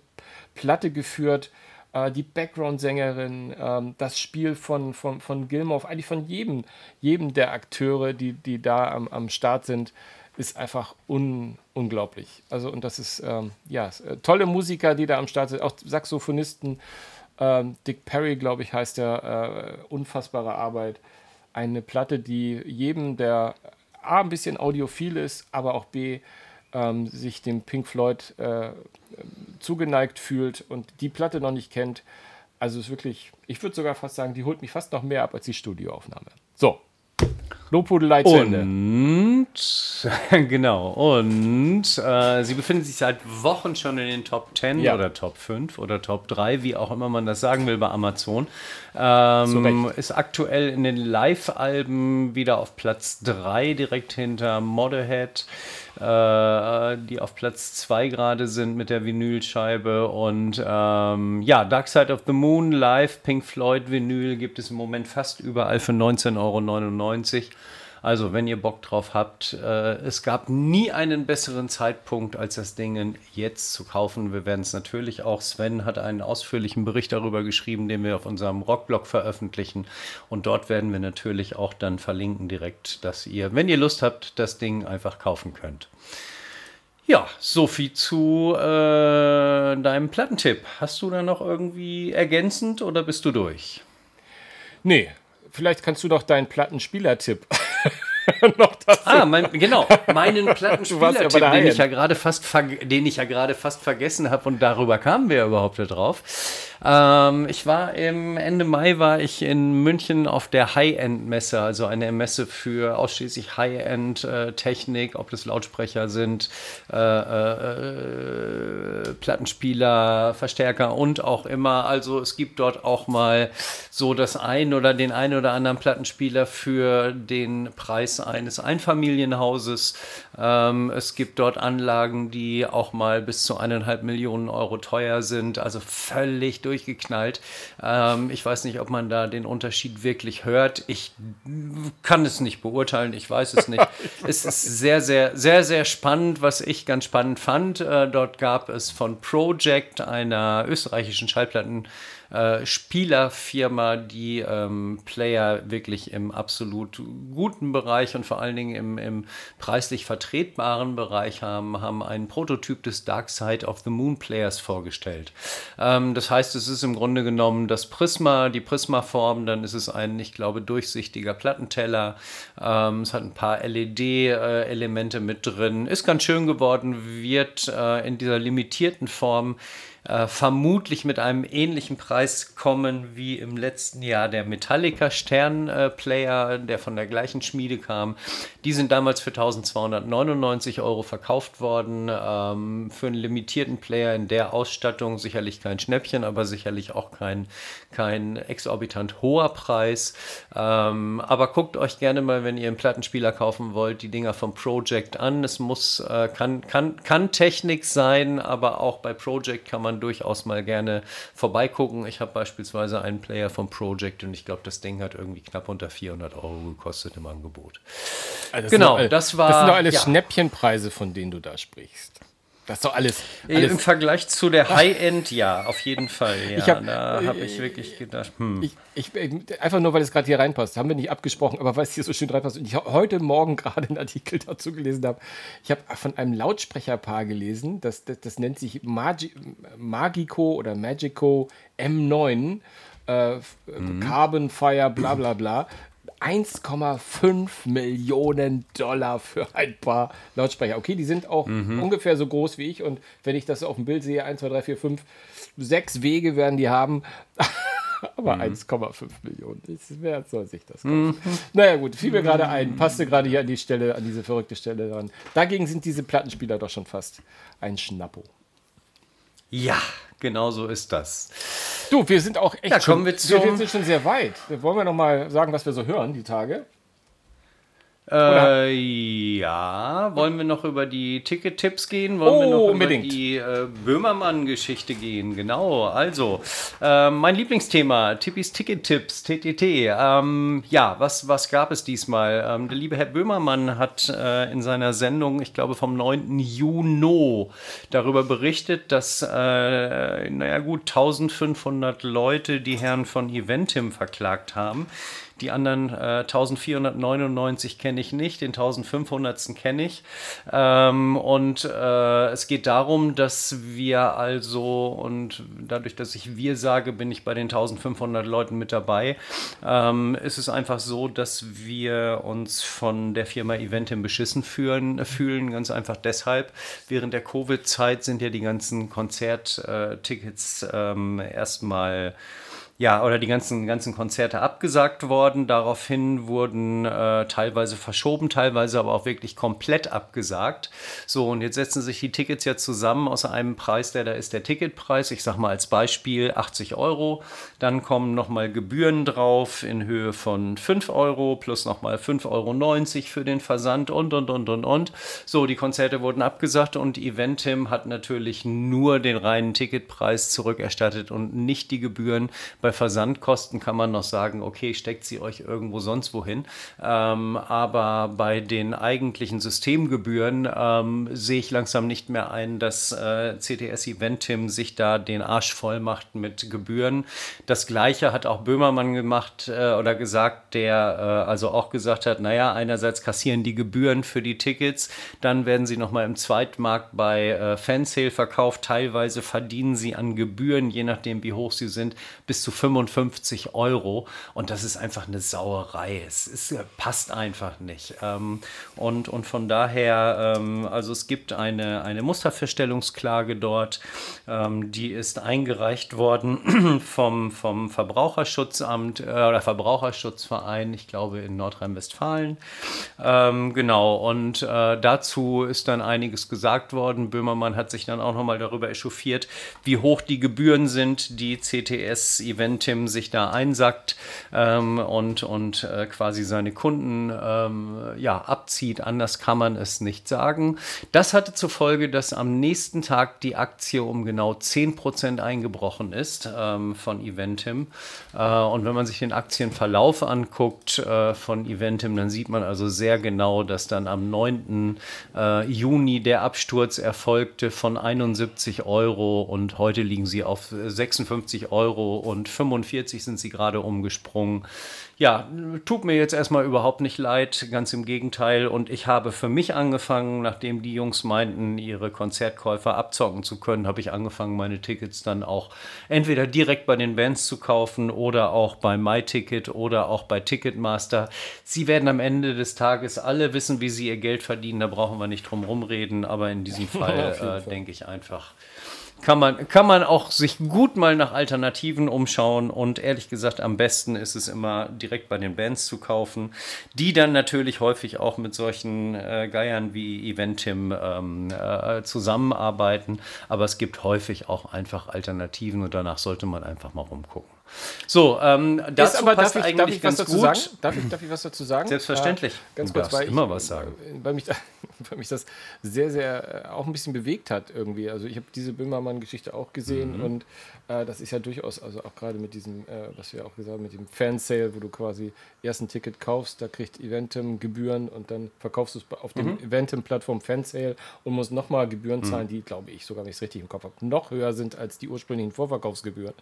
Platte geführt. Äh, die Background-Sängerin, äh, das Spiel von, von, von Gilmore, eigentlich von jedem, jedem der Akteure, die, die da am, am Start sind, ist einfach un, unglaublich. Also, und das ist, ähm, ja, äh, tolle Musiker, die da am Start sind. Auch Saxophonisten. Ähm, Dick Perry, glaube ich, heißt der. Unfassbare Arbeit eine Platte, die jedem, der A, ein bisschen audiophil ist, aber auch B, ähm, sich dem Pink Floyd äh, zugeneigt fühlt und die Platte noch nicht kennt. Also ist wirklich, ich würde sogar fast sagen, die holt mich fast noch mehr ab als die Studioaufnahme. So, Lobhudelei zu Ende. Und, genau, und äh, sie befinden sich seit Wochen schon in den Top 10 ja. oder Top 5 oder Top 3, wie auch immer man das sagen will bei Amazon. Ähm, ist aktuell in den Live-Alben wieder auf Platz 3, direkt hinter Motorhead, äh, die auf Platz 2 gerade sind mit der Vinylscheibe. Und ähm, ja, Dark Side of the Moon live, Pink Floyd Vinyl gibt es im Moment fast überall für 19,99 Euro. Also, wenn ihr Bock drauf habt, äh, es gab nie einen besseren Zeitpunkt, als das Ding jetzt zu kaufen. Wir werden es natürlich auch, Sven hat einen ausführlichen Bericht darüber geschrieben, den wir auf unserem Rockblog veröffentlichen. Und dort werden wir natürlich auch dann verlinken direkt, dass ihr, wenn ihr Lust habt, das Ding einfach kaufen könnt. Ja, so viel zu äh, deinem Plattentipp. Hast du da noch irgendwie ergänzend oder bist du durch? Nee, vielleicht kannst du doch deinen Plattenspielertipp noch dazu. Ah, mein, genau, meinen Plattenspieler-Tipp, ja den ich ja gerade fast, den ich ja gerade fast vergessen habe und darüber kamen wir überhaupt drauf. Ähm, ich war im Ende Mai war ich in München auf der High-End-Messe, also eine Messe für ausschließlich High-End-Technik, ob das Lautsprecher sind, äh, äh, äh, Plattenspieler, Verstärker und auch immer. Also es gibt dort auch mal so das ein oder den einen oder anderen Plattenspieler für den Preis eines Einfamilienhauses. Ähm, es gibt dort Anlagen, die auch mal bis zu eineinhalb Millionen Euro teuer sind, also völlig durchgeknallt. Ähm, ich weiß nicht, ob man da den Unterschied wirklich hört. Ich kann es nicht beurteilen, ich weiß es nicht. es ist sehr, sehr, sehr, sehr spannend, was ich ganz spannend fand. Äh, dort gab es von Project, einer österreichischen Schallplatten- äh, Spielerfirma, die ähm, Player wirklich im absolut guten Bereich und vor allen Dingen im, im preislich vertretbaren Bereich haben, haben einen Prototyp des Dark Side of the Moon Players vorgestellt. Ähm, das heißt, es ist im Grunde genommen das Prisma, die Prisma-Form, dann ist es ein, ich glaube, durchsichtiger Plattenteller. Ähm, es hat ein paar LED-Elemente äh, mit drin. Ist ganz schön geworden, wird äh, in dieser limitierten Form äh, vermutlich mit einem ähnlichen Preis kommen wie im letzten Jahr der Metallica Stern äh, Player, der von der gleichen Schmiede kam. Die sind damals für 1299 Euro verkauft worden. Ähm, für einen limitierten Player in der Ausstattung sicherlich kein Schnäppchen, aber sicherlich auch kein, kein exorbitant hoher Preis. Ähm, aber guckt euch gerne mal, wenn ihr einen Plattenspieler kaufen wollt, die Dinger vom Project an. Es muss, äh, kann, kann, kann Technik sein, aber auch bei Project kann man durchaus mal gerne vorbeigucken. Ich habe beispielsweise einen Player vom Project und ich glaube, das Ding hat irgendwie knapp unter 400 Euro gekostet im Angebot. Also genau, das, das war. Das sind doch alles ja. Schnäppchenpreise, von denen du da sprichst. Das ist doch alles. alles Im Vergleich zu der High-End, ja, auf jeden Fall. Ja, ich hab, da habe ich wirklich gedacht, hm. Ich, ich, einfach nur, weil es gerade hier reinpasst, haben wir nicht abgesprochen, aber weil es hier so schön reinpasst. Und ich heute Morgen gerade einen Artikel dazu gelesen habe. Ich habe von einem Lautsprecherpaar gelesen, das, das, das nennt sich Magi Magico oder Magico M9. Äh, mhm. Carbon Fire, bla bla bla. 1,5 Millionen Dollar für ein paar Lautsprecher. Okay, die sind auch mhm. ungefähr so groß wie ich und wenn ich das auf dem Bild sehe, 1, 2, 3, 4, 5, 6 Wege werden die haben. Aber mhm. 1,5 Millionen, wer soll sich das kaufen? Mhm. Naja gut, fiel mir gerade ein, passte gerade hier an die Stelle, an diese verrückte Stelle dran. Dagegen sind diese Plattenspieler doch schon fast ein Schnappo. Ja, genau so ist das. Du, wir sind auch echt ja, schon, wir, wir sind schon sehr weit. Wollen wir noch mal sagen, was wir so hören die Tage? Äh, ja, wollen wir noch über die Ticket-Tipps gehen? Wollen oh, wir noch unbedingt. über die äh, Böhmermann-Geschichte gehen? Genau, also, äh, mein Lieblingsthema, Tippis Ticket-Tipps, TTT. Ähm, ja, was, was gab es diesmal? Ähm, der liebe Herr Böhmermann hat äh, in seiner Sendung, ich glaube vom 9. Juni, darüber berichtet, dass, äh, naja gut, 1500 Leute die Herren von Eventim verklagt haben die anderen äh, 1499 kenne ich nicht, den 1500. kenne ich. Ähm, und äh, es geht darum, dass wir also, und dadurch, dass ich wir sage, bin ich bei den 1500 Leuten mit dabei, ähm, ist es einfach so, dass wir uns von der Firma Eventim beschissen fühlen, fühlen. Ganz einfach deshalb. Während der Covid-Zeit sind ja die ganzen Konzerttickets ähm, erstmal ja, oder die ganzen, ganzen Konzerte abgesagt worden. Daraufhin wurden äh, teilweise verschoben, teilweise aber auch wirklich komplett abgesagt. So, und jetzt setzen sich die Tickets ja zusammen aus einem Preis, der da ist der Ticketpreis. Ich sage mal als Beispiel 80 Euro. Dann kommen nochmal Gebühren drauf in Höhe von 5 Euro plus nochmal 5,90 Euro für den Versand und, und, und, und, und. So, die Konzerte wurden abgesagt und Eventim hat natürlich nur den reinen Ticketpreis zurückerstattet und nicht die Gebühren Versandkosten kann man noch sagen, okay, steckt sie euch irgendwo sonst wohin. Ähm, aber bei den eigentlichen Systemgebühren ähm, sehe ich langsam nicht mehr ein, dass äh, CTS Eventim sich da den Arsch voll macht mit Gebühren. Das gleiche hat auch Böhmermann gemacht äh, oder gesagt, der äh, also auch gesagt hat, naja, einerseits kassieren die Gebühren für die Tickets, dann werden sie nochmal im Zweitmarkt bei äh, Fansale verkauft. Teilweise verdienen sie an Gebühren, je nachdem wie hoch sie sind, bis zu 55 Euro. Und das ist einfach eine Sauerei. Es ist, passt einfach nicht. Ähm, und, und von daher, ähm, also es gibt eine, eine Musterfeststellungsklage dort, ähm, die ist eingereicht worden vom, vom Verbraucherschutzamt äh, oder Verbraucherschutzverein, ich glaube in Nordrhein-Westfalen. Ähm, genau, und äh, dazu ist dann einiges gesagt worden. Böhmermann hat sich dann auch nochmal darüber echauffiert, wie hoch die Gebühren sind, die CTS-Event Eventim sich da einsackt ähm, und, und äh, quasi seine Kunden ähm, ja, abzieht. Anders kann man es nicht sagen. Das hatte zur Folge, dass am nächsten Tag die Aktie um genau 10% eingebrochen ist ähm, von Eventim. Äh, und wenn man sich den Aktienverlauf anguckt äh, von Eventim, dann sieht man also sehr genau, dass dann am 9. Äh, Juni der Absturz erfolgte von 71 Euro und heute liegen sie auf 56 Euro und 45 sind sie gerade umgesprungen. Ja, tut mir jetzt erstmal überhaupt nicht leid, ganz im Gegenteil. Und ich habe für mich angefangen, nachdem die Jungs meinten, ihre Konzertkäufer abzocken zu können, habe ich angefangen, meine Tickets dann auch entweder direkt bei den Bands zu kaufen oder auch bei MyTicket oder auch bei Ticketmaster. Sie werden am Ende des Tages alle wissen, wie sie ihr Geld verdienen, da brauchen wir nicht drum rumreden, aber in diesem Fall äh, denke ich einfach, kann man, kann man auch sich gut mal nach Alternativen umschauen und ehrlich gesagt, am besten ist es immer direkt bei den Bands zu kaufen, die dann natürlich häufig auch mit solchen äh, Geiern wie Eventim ähm, äh, zusammenarbeiten, aber es gibt häufig auch einfach Alternativen und danach sollte man einfach mal rumgucken. So, ähm, dazu aber, passt darf ich, eigentlich darf ich ganz gut. Sagen? Darf ich, darf ich was dazu sagen? Selbstverständlich. Äh, ganz du kurz, weil immer was sagen. Weil mich, weil mich das sehr, sehr äh, auch ein bisschen bewegt hat irgendwie. Also ich habe diese Böhmermann-Geschichte auch gesehen mhm. und äh, das ist ja durchaus, also auch gerade mit diesem, äh, was wir auch gesagt haben, mit dem Fansale, wo du quasi erst ein Ticket kaufst, da kriegt Eventim Gebühren und dann verkaufst du es auf dem mhm. Eventim-Plattform Fansale und musst nochmal Gebühren mhm. zahlen, die, glaube ich, sogar, wenn ich es richtig im Kopf habe, noch höher sind als die ursprünglichen Vorverkaufsgebühren.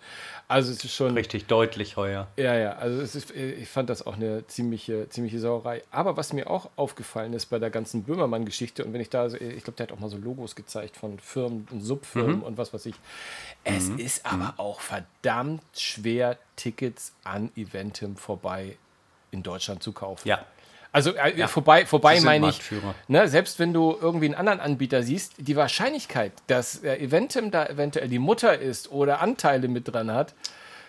Also es ist schon. Richtig deutlich heuer. Ja, ja, also ist, ich fand das auch eine ziemliche, ziemliche Sauerei. Aber was mir auch aufgefallen ist bei der ganzen Böhmermann-Geschichte, und wenn ich da, ich glaube, der hat auch mal so Logos gezeigt von Firmen und Subfirmen mhm. und was weiß ich. Es mhm. ist aber mhm. auch verdammt schwer, Tickets an Eventim vorbei in Deutschland zu kaufen. Ja. Also äh, ja. vorbei, vorbei meine ich, ne, selbst wenn du irgendwie einen anderen Anbieter siehst, die Wahrscheinlichkeit, dass äh, Eventim da eventuell die Mutter ist oder Anteile mit dran hat,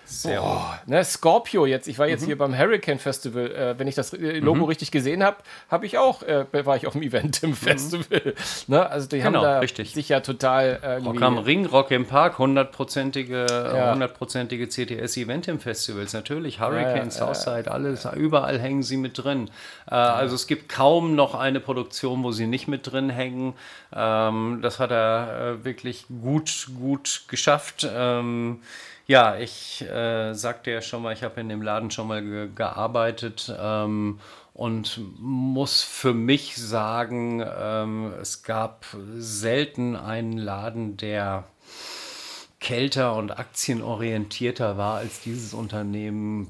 sehr oh, ne, Scorpio jetzt, ich war jetzt mhm. hier beim Hurricane Festival, äh, wenn ich das äh, Logo mhm. richtig gesehen habe, habe ich auch, äh, war ich auf dem Event im mhm. Festival. Ne? Also die genau, haben da richtig. sich ja total irgendwie... Rock am Ring, Rock im Park, hundertprozentige ja. hundertprozentige CTS Event im Festivals, natürlich, Hurricane, ja, Southside, alles, überall hängen sie mit drin. Äh, also es gibt kaum noch eine Produktion, wo sie nicht mit drin hängen. Ähm, das hat er äh, wirklich gut, gut geschafft. Ähm, ja, ich äh, sagte ja schon mal, ich habe in dem Laden schon mal ge gearbeitet ähm, und muss für mich sagen, ähm, es gab selten einen Laden, der kälter und aktienorientierter war als dieses Unternehmen.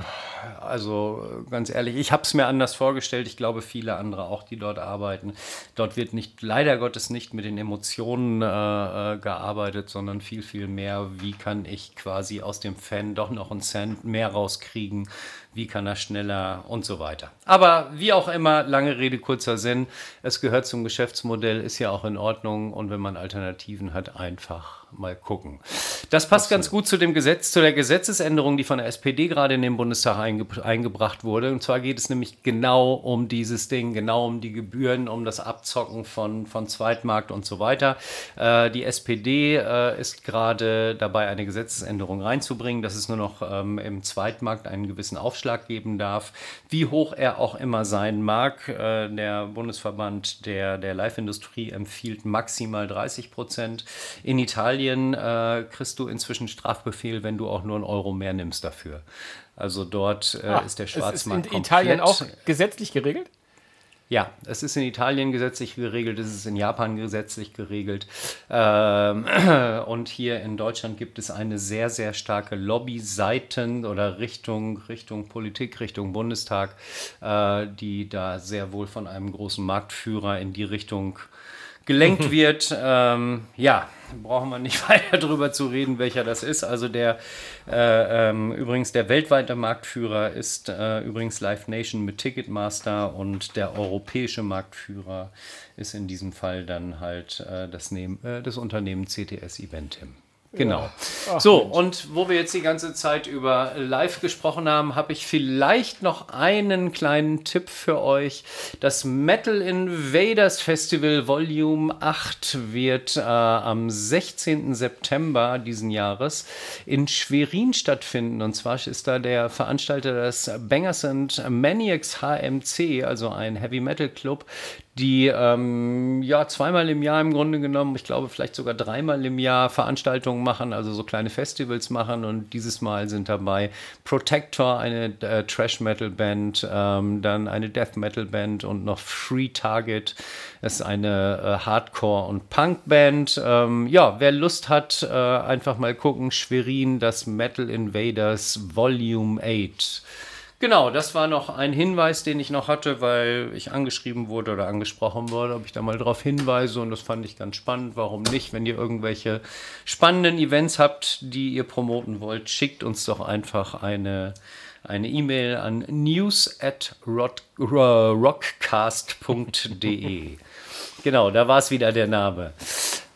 Also ganz ehrlich, ich habe es mir anders vorgestellt. Ich glaube, viele andere auch, die dort arbeiten. Dort wird nicht, leider Gottes nicht mit den Emotionen äh, äh, gearbeitet, sondern viel, viel mehr, wie kann ich quasi aus dem Fan doch noch einen Cent mehr rauskriegen, wie kann er schneller und so weiter. Aber wie auch immer, lange Rede, kurzer Sinn. Es gehört zum Geschäftsmodell, ist ja auch in Ordnung und wenn man Alternativen hat, einfach mal gucken. Das passt Absolut. ganz gut zu dem Gesetz, zu der Gesetzesänderung, die von der SPD gerade in den Bundestag einge eingebracht wurde. Und zwar geht es nämlich genau um dieses Ding, genau um die Gebühren, um das Abzocken von, von Zweitmarkt und so weiter. Äh, die SPD äh, ist gerade dabei, eine Gesetzesänderung reinzubringen, dass es nur noch ähm, im Zweitmarkt einen gewissen Aufschlag geben darf, wie hoch er auch immer sein mag. Äh, der Bundesverband der, der Live-Industrie empfiehlt maximal 30 Prozent. In Italien Italien äh, kriegst du inzwischen Strafbefehl, wenn du auch nur einen Euro mehr nimmst dafür. Also dort äh, ah, ist der Schwarzmarkt ist in Italien auch gesetzlich geregelt? Ja, es ist in Italien gesetzlich geregelt, es ist in Japan gesetzlich geregelt. Ähm, und hier in Deutschland gibt es eine sehr, sehr starke Lobby-Seiten oder Richtung, Richtung Politik, Richtung Bundestag, äh, die da sehr wohl von einem großen Marktführer in die Richtung gelenkt wird. Ähm, ja, brauchen wir nicht weiter drüber zu reden, welcher das ist. Also der äh, ähm, übrigens der weltweite Marktführer ist äh, übrigens Live Nation mit Ticketmaster und der europäische Marktführer ist in diesem Fall dann halt äh, das, Nehm, äh, das Unternehmen CTS Eventim. Genau. Ach, so, Mensch. und wo wir jetzt die ganze Zeit über Live gesprochen haben, habe ich vielleicht noch einen kleinen Tipp für euch. Das Metal Invaders Festival Volume 8 wird äh, am 16. September diesen Jahres in Schwerin stattfinden. Und zwar ist da der Veranstalter des Bangers and Maniacs HMC, also ein Heavy Metal Club, die ähm, ja zweimal im Jahr im Grunde genommen, ich glaube vielleicht sogar dreimal im Jahr Veranstaltungen machen, also so kleine Festivals machen. Und dieses Mal sind dabei Protector, eine äh, Trash Metal Band, ähm, dann eine Death Metal Band und noch Free Target, ist eine äh, Hardcore und Punk Band. Ähm, ja, wer Lust hat, äh, einfach mal gucken. Schwerin, das Metal Invaders Volume 8. Genau, das war noch ein Hinweis, den ich noch hatte, weil ich angeschrieben wurde oder angesprochen wurde, ob ich da mal drauf hinweise und das fand ich ganz spannend. Warum nicht? Wenn ihr irgendwelche spannenden Events habt, die ihr promoten wollt, schickt uns doch einfach eine eine E-Mail an news at rockcast.de. genau, da war es wieder der Name.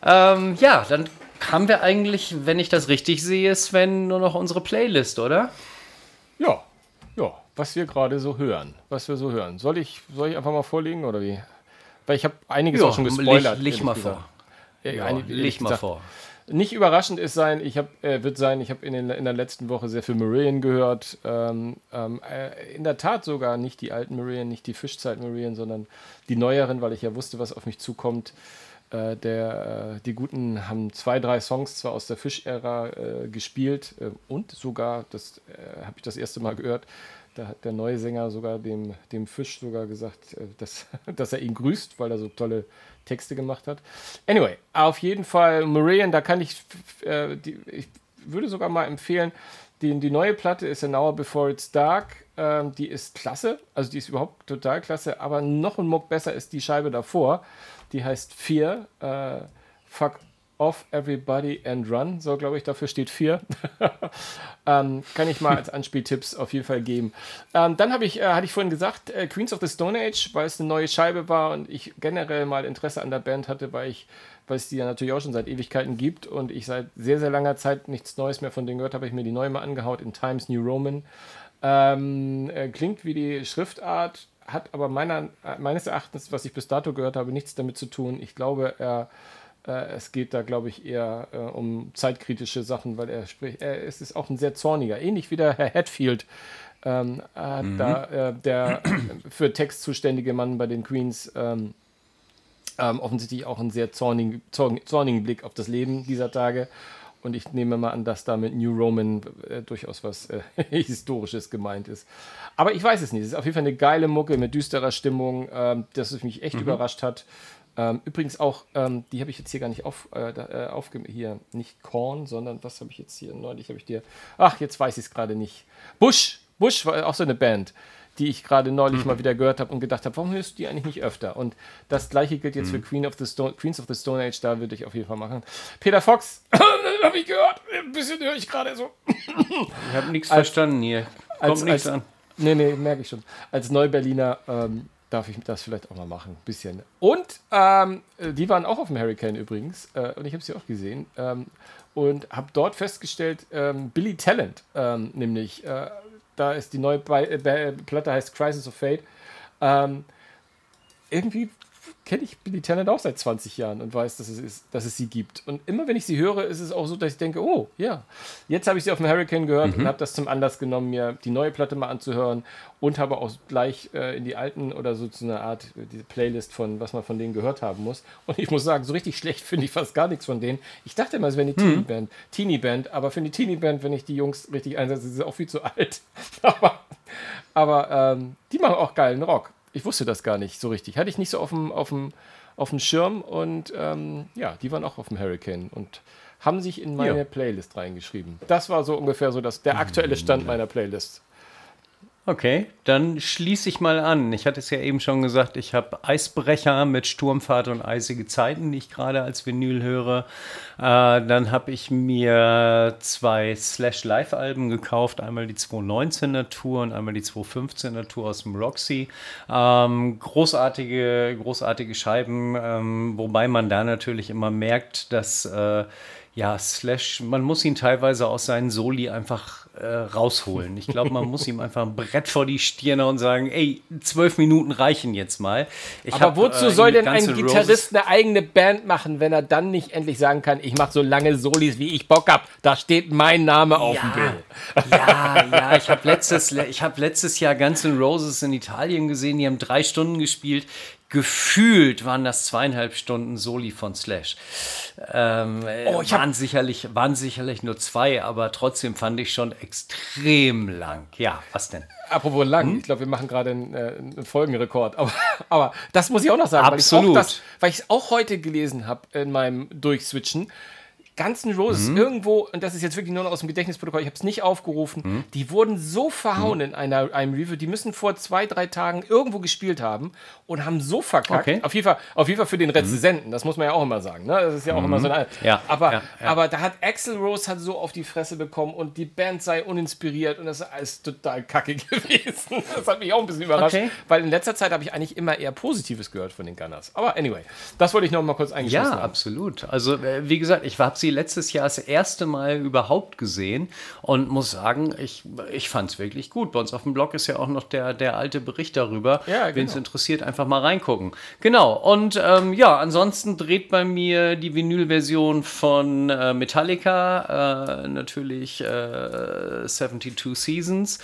Ähm, ja, dann haben wir eigentlich, wenn ich das richtig sehe, Sven, nur noch unsere Playlist, oder? Ja, ja, was wir gerade so hören. Was wir so hören. Soll ich, soll ich einfach mal vorlegen oder wie? Weil ich habe einiges ja, auch schon gespoilert. Leg mal vor. Ja, Einig, leg mal vor. Nicht überraschend ist sein, ich habe, äh, wird sein, ich habe in, in der letzten Woche sehr viel Marillion gehört. Ähm, ähm, äh, in der Tat sogar nicht die alten Marillion, nicht die Fischzeit Marillion, sondern die neueren, weil ich ja wusste, was auf mich zukommt. Äh, der, äh, die Guten haben zwei, drei Songs zwar aus der Fisch-Ära äh, gespielt äh, und sogar, das habe ich das erste Mal gehört, da hat der neue Sänger sogar dem, dem Fisch sogar gesagt, äh, dass, dass er ihn grüßt, weil er so tolle Texte gemacht hat. Anyway, auf jeden Fall Marian, da kann ich, die, ich würde sogar mal empfehlen, die, die neue Platte ist An Hour Before It's Dark. Ähm, die ist klasse, also die ist überhaupt total klasse, aber noch ein Muck besser ist die Scheibe davor die heißt Fear. Äh, fuck off everybody and run. So, glaube ich, dafür steht Fear. ähm, kann ich mal als Anspieltipps auf jeden Fall geben. Ähm, dann habe ich, äh, hatte ich vorhin gesagt, äh, Queens of the Stone Age, weil es eine neue Scheibe war und ich generell mal Interesse an der Band hatte, weil ich weil es die ja natürlich auch schon seit Ewigkeiten gibt und ich seit sehr, sehr langer Zeit nichts Neues mehr von denen gehört habe, ich mir die neue mal angehaut in Times New Roman. Ähm, äh, klingt wie die Schriftart, hat aber meiner, meines Erachtens, was ich bis dato gehört habe, nichts damit zu tun. Ich glaube, er, äh, es geht da, glaube ich, eher äh, um zeitkritische Sachen, weil er spricht, er es ist auch ein sehr zorniger, ähnlich wie der Herr Hatfield, ähm, mhm. da, äh, der für Text zuständige Mann bei den Queens, ähm, ähm, offensichtlich auch einen sehr zornigen, zornigen Blick auf das Leben dieser Tage. Und ich nehme mal an, dass da mit New Roman äh, durchaus was äh, Historisches gemeint ist. Aber ich weiß es nicht. Es ist auf jeden Fall eine geile Mucke mit düsterer Stimmung, ähm, dass es mich echt mhm. überrascht hat. Ähm, übrigens auch, ähm, die habe ich jetzt hier gar nicht auf, äh, äh aufge hier, nicht Korn, sondern was habe ich jetzt hier? Neulich habe ich dir, ach, jetzt weiß ich es gerade nicht. Bush, Bush war auch so eine Band die ich gerade neulich mhm. mal wieder gehört habe und gedacht habe, warum hörst du die eigentlich nicht öfter? Und das gleiche gilt jetzt mhm. für Queen of the Stone, Queens of the Stone Age, da würde ich auf jeden Fall machen. Peter Fox, habe ich gehört, ein bisschen höre ich gerade so. ich habe nichts verstanden hier. Kommt nichts an. Nee, nee, merke ich schon. Als Neuberliner ähm, darf ich das vielleicht auch mal machen, ein bisschen. Und ähm, die waren auch auf dem Hurricane übrigens, äh, und ich habe sie auch gesehen. Ähm, und habe dort festgestellt, ähm, Billy Talent, ähm, nämlich äh, da ist die neue äh, Platte, heißt Crisis of Fate. Ähm, irgendwie kenne ich Billy Talent auch seit 20 Jahren und weiß, dass es, ist, dass es sie gibt. Und immer wenn ich sie höre, ist es auch so, dass ich denke, oh ja, jetzt habe ich sie auf dem Hurricane gehört mhm. und habe das zum Anlass genommen, mir die neue Platte mal anzuhören und habe auch gleich äh, in die alten oder so zu einer Art äh, diese Playlist von, was man von denen gehört haben muss. Und ich muss sagen, so richtig schlecht finde ich fast gar nichts von denen. Ich dachte immer, es wäre eine mhm. Teenie-Band, Teenie-Band, aber für die Teenie-Band, wenn ich die Jungs richtig einsetze, ist sie auch viel zu alt. aber aber ähm, die machen auch geilen Rock ich wusste das gar nicht so richtig. Hatte ich nicht so auf dem, auf dem, auf dem Schirm und ähm, ja, die waren auch auf dem Hurricane und haben sich in meine ja. Playlist reingeschrieben. Das war so ungefähr so das, der aktuelle Stand meiner Playlist. Okay, dann schließe ich mal an. Ich hatte es ja eben schon gesagt, ich habe Eisbrecher mit Sturmfahrt und eisige Zeiten, die ich gerade als Vinyl höre. Äh, dann habe ich mir zwei Slash Live-Alben gekauft. Einmal die 219er Tour und einmal die 215er Tour aus dem Roxy. Ähm, großartige, großartige Scheiben, ähm, wobei man da natürlich immer merkt, dass äh, ja, Slash, man muss ihn teilweise aus seinen Soli einfach äh, rausholen. Ich glaube, man muss ihm einfach ein Brett vor die Stirne und sagen, ey, zwölf Minuten reichen jetzt mal. Ich Aber hab, wozu äh, soll denn ein Gitarrist eine eigene Band machen, wenn er dann nicht endlich sagen kann, ich mache so lange Solis, wie ich Bock habe. Da steht mein Name auf ja, dem Bild. Ja, ja, ich habe letztes, hab letztes Jahr Guns N' Roses in Italien gesehen, die haben drei Stunden gespielt gefühlt waren das zweieinhalb Stunden Soli von Slash. Ähm, oh, ich waren, sicherlich, waren sicherlich nur zwei, aber trotzdem fand ich schon extrem lang. Ja, was denn? Apropos lang, hm? ich glaube, wir machen gerade einen, äh, einen, Folgenrekord. Aber, aber das muss ich auch noch sagen, Absolut. weil ich es auch, auch, heute gelesen habe in meinem Durchswitchen ganzen Roses mhm. irgendwo, und das ist jetzt wirklich nur noch aus dem Gedächtnisprotokoll, ich habe es nicht aufgerufen, mhm. die wurden so verhauen mhm. in einer, einem Review, die müssen vor zwei, drei Tagen irgendwo gespielt haben und haben so verkackt. Okay. Auf, jeden Fall, auf jeden Fall für den Rezensenten, das muss man ja auch immer sagen. Ne? Das ist ja auch immer so ein. Ja, aber, ja, ja. aber da hat Axel Rose hat so auf die Fresse bekommen und die Band sei uninspiriert und das ist alles total kacke gewesen. Das hat mich auch ein bisschen überrascht, okay. weil in letzter Zeit habe ich eigentlich immer eher Positives gehört von den Gunners. Aber anyway, das wollte ich noch mal kurz eingeschlossen ja, haben. Absolut. Also, äh, wie gesagt, ich habe sie letztes Jahr das erste Mal überhaupt gesehen und muss sagen, ich, ich fand es wirklich gut. Bei uns auf dem Blog ist ja auch noch der, der alte Bericht darüber. Ja, genau. Wen es interessiert, einfach mal reingucken. Genau. Und ähm, ja, ansonsten dreht bei mir die Vinyl-Version von äh, Metallica, äh, natürlich äh, 72 Seasons.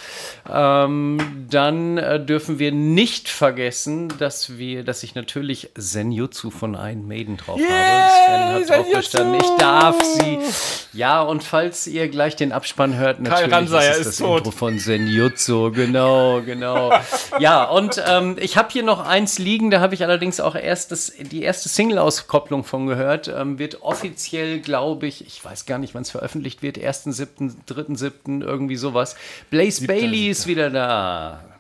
Ähm, dann äh, dürfen wir nicht vergessen, dass wir, dass ich natürlich Senjutsu von Iron Maiden drauf yeah, habe. Sven hat drauf bestanden. Ich darf sie ja, und falls ihr gleich den Abspann hört, natürlich Ranseier ist, ist das tot. Intro von Senjutsu. Genau, genau. ja, und ähm, ich habe hier noch eins liegen, da habe ich allerdings auch erst das, die erste Single-Auskopplung von gehört. Ähm, wird offiziell, glaube ich, ich weiß gar nicht, wann es veröffentlicht wird, 1.7., 3.7., irgendwie sowas. Blaze Bailey ist wieder da.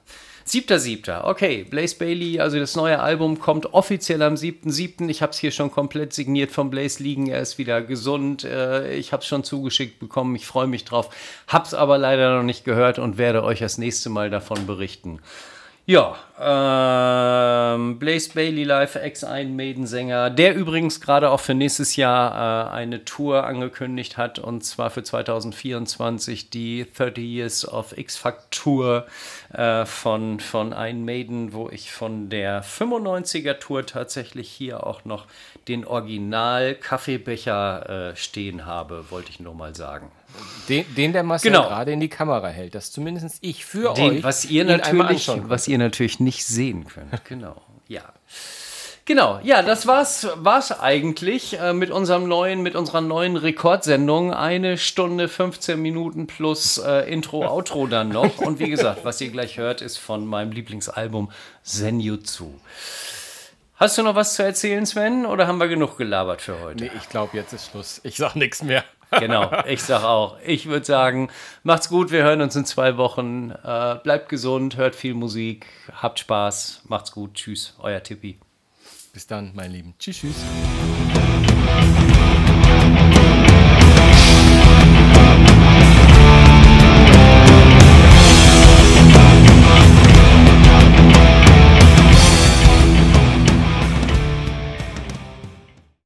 7.7. Okay, Blaze Bailey, also das neue Album kommt offiziell am 7.7. Ich habe es hier schon komplett signiert von Blaze liegen. Er ist wieder gesund. Äh, ich habe es schon zugeschickt bekommen. Ich freue mich drauf. Hab's aber leider noch nicht gehört und werde euch das nächste Mal davon berichten. Ja, ähm, Blaze Bailey live, Ex-Ein Maiden-Sänger, der übrigens gerade auch für nächstes Jahr äh, eine Tour angekündigt hat und zwar für 2024 die 30 Years of X-Fact-Tour äh, von, von Ein Maiden, wo ich von der 95er Tour tatsächlich hier auch noch den Original-Kaffeebecher äh, stehen habe, wollte ich nur mal sagen. Den, den der Marcel genau. gerade in die Kamera hält, dass zumindest ich für den, euch was ihr natürlich, was ihr natürlich nicht sehen könnt. Genau, ja. Genau, ja, das war's, war's eigentlich äh, mit unserem neuen, mit unserer neuen Rekordsendung. Eine Stunde 15 Minuten plus äh, Intro, Outro dann noch. Und wie gesagt, was ihr gleich hört, ist von meinem Lieblingsalbum Senjutsu. Hast du noch was zu erzählen, Sven, oder haben wir genug gelabert für heute? Nee, ich glaube, jetzt ist Schluss. Ich sag nichts mehr. Genau, ich sag auch. Ich würde sagen, macht's gut, wir hören uns in zwei Wochen. Äh, bleibt gesund, hört viel Musik, habt Spaß, macht's gut. Tschüss, euer Tippi. Bis dann, mein Lieben. Tschüss, tschüss.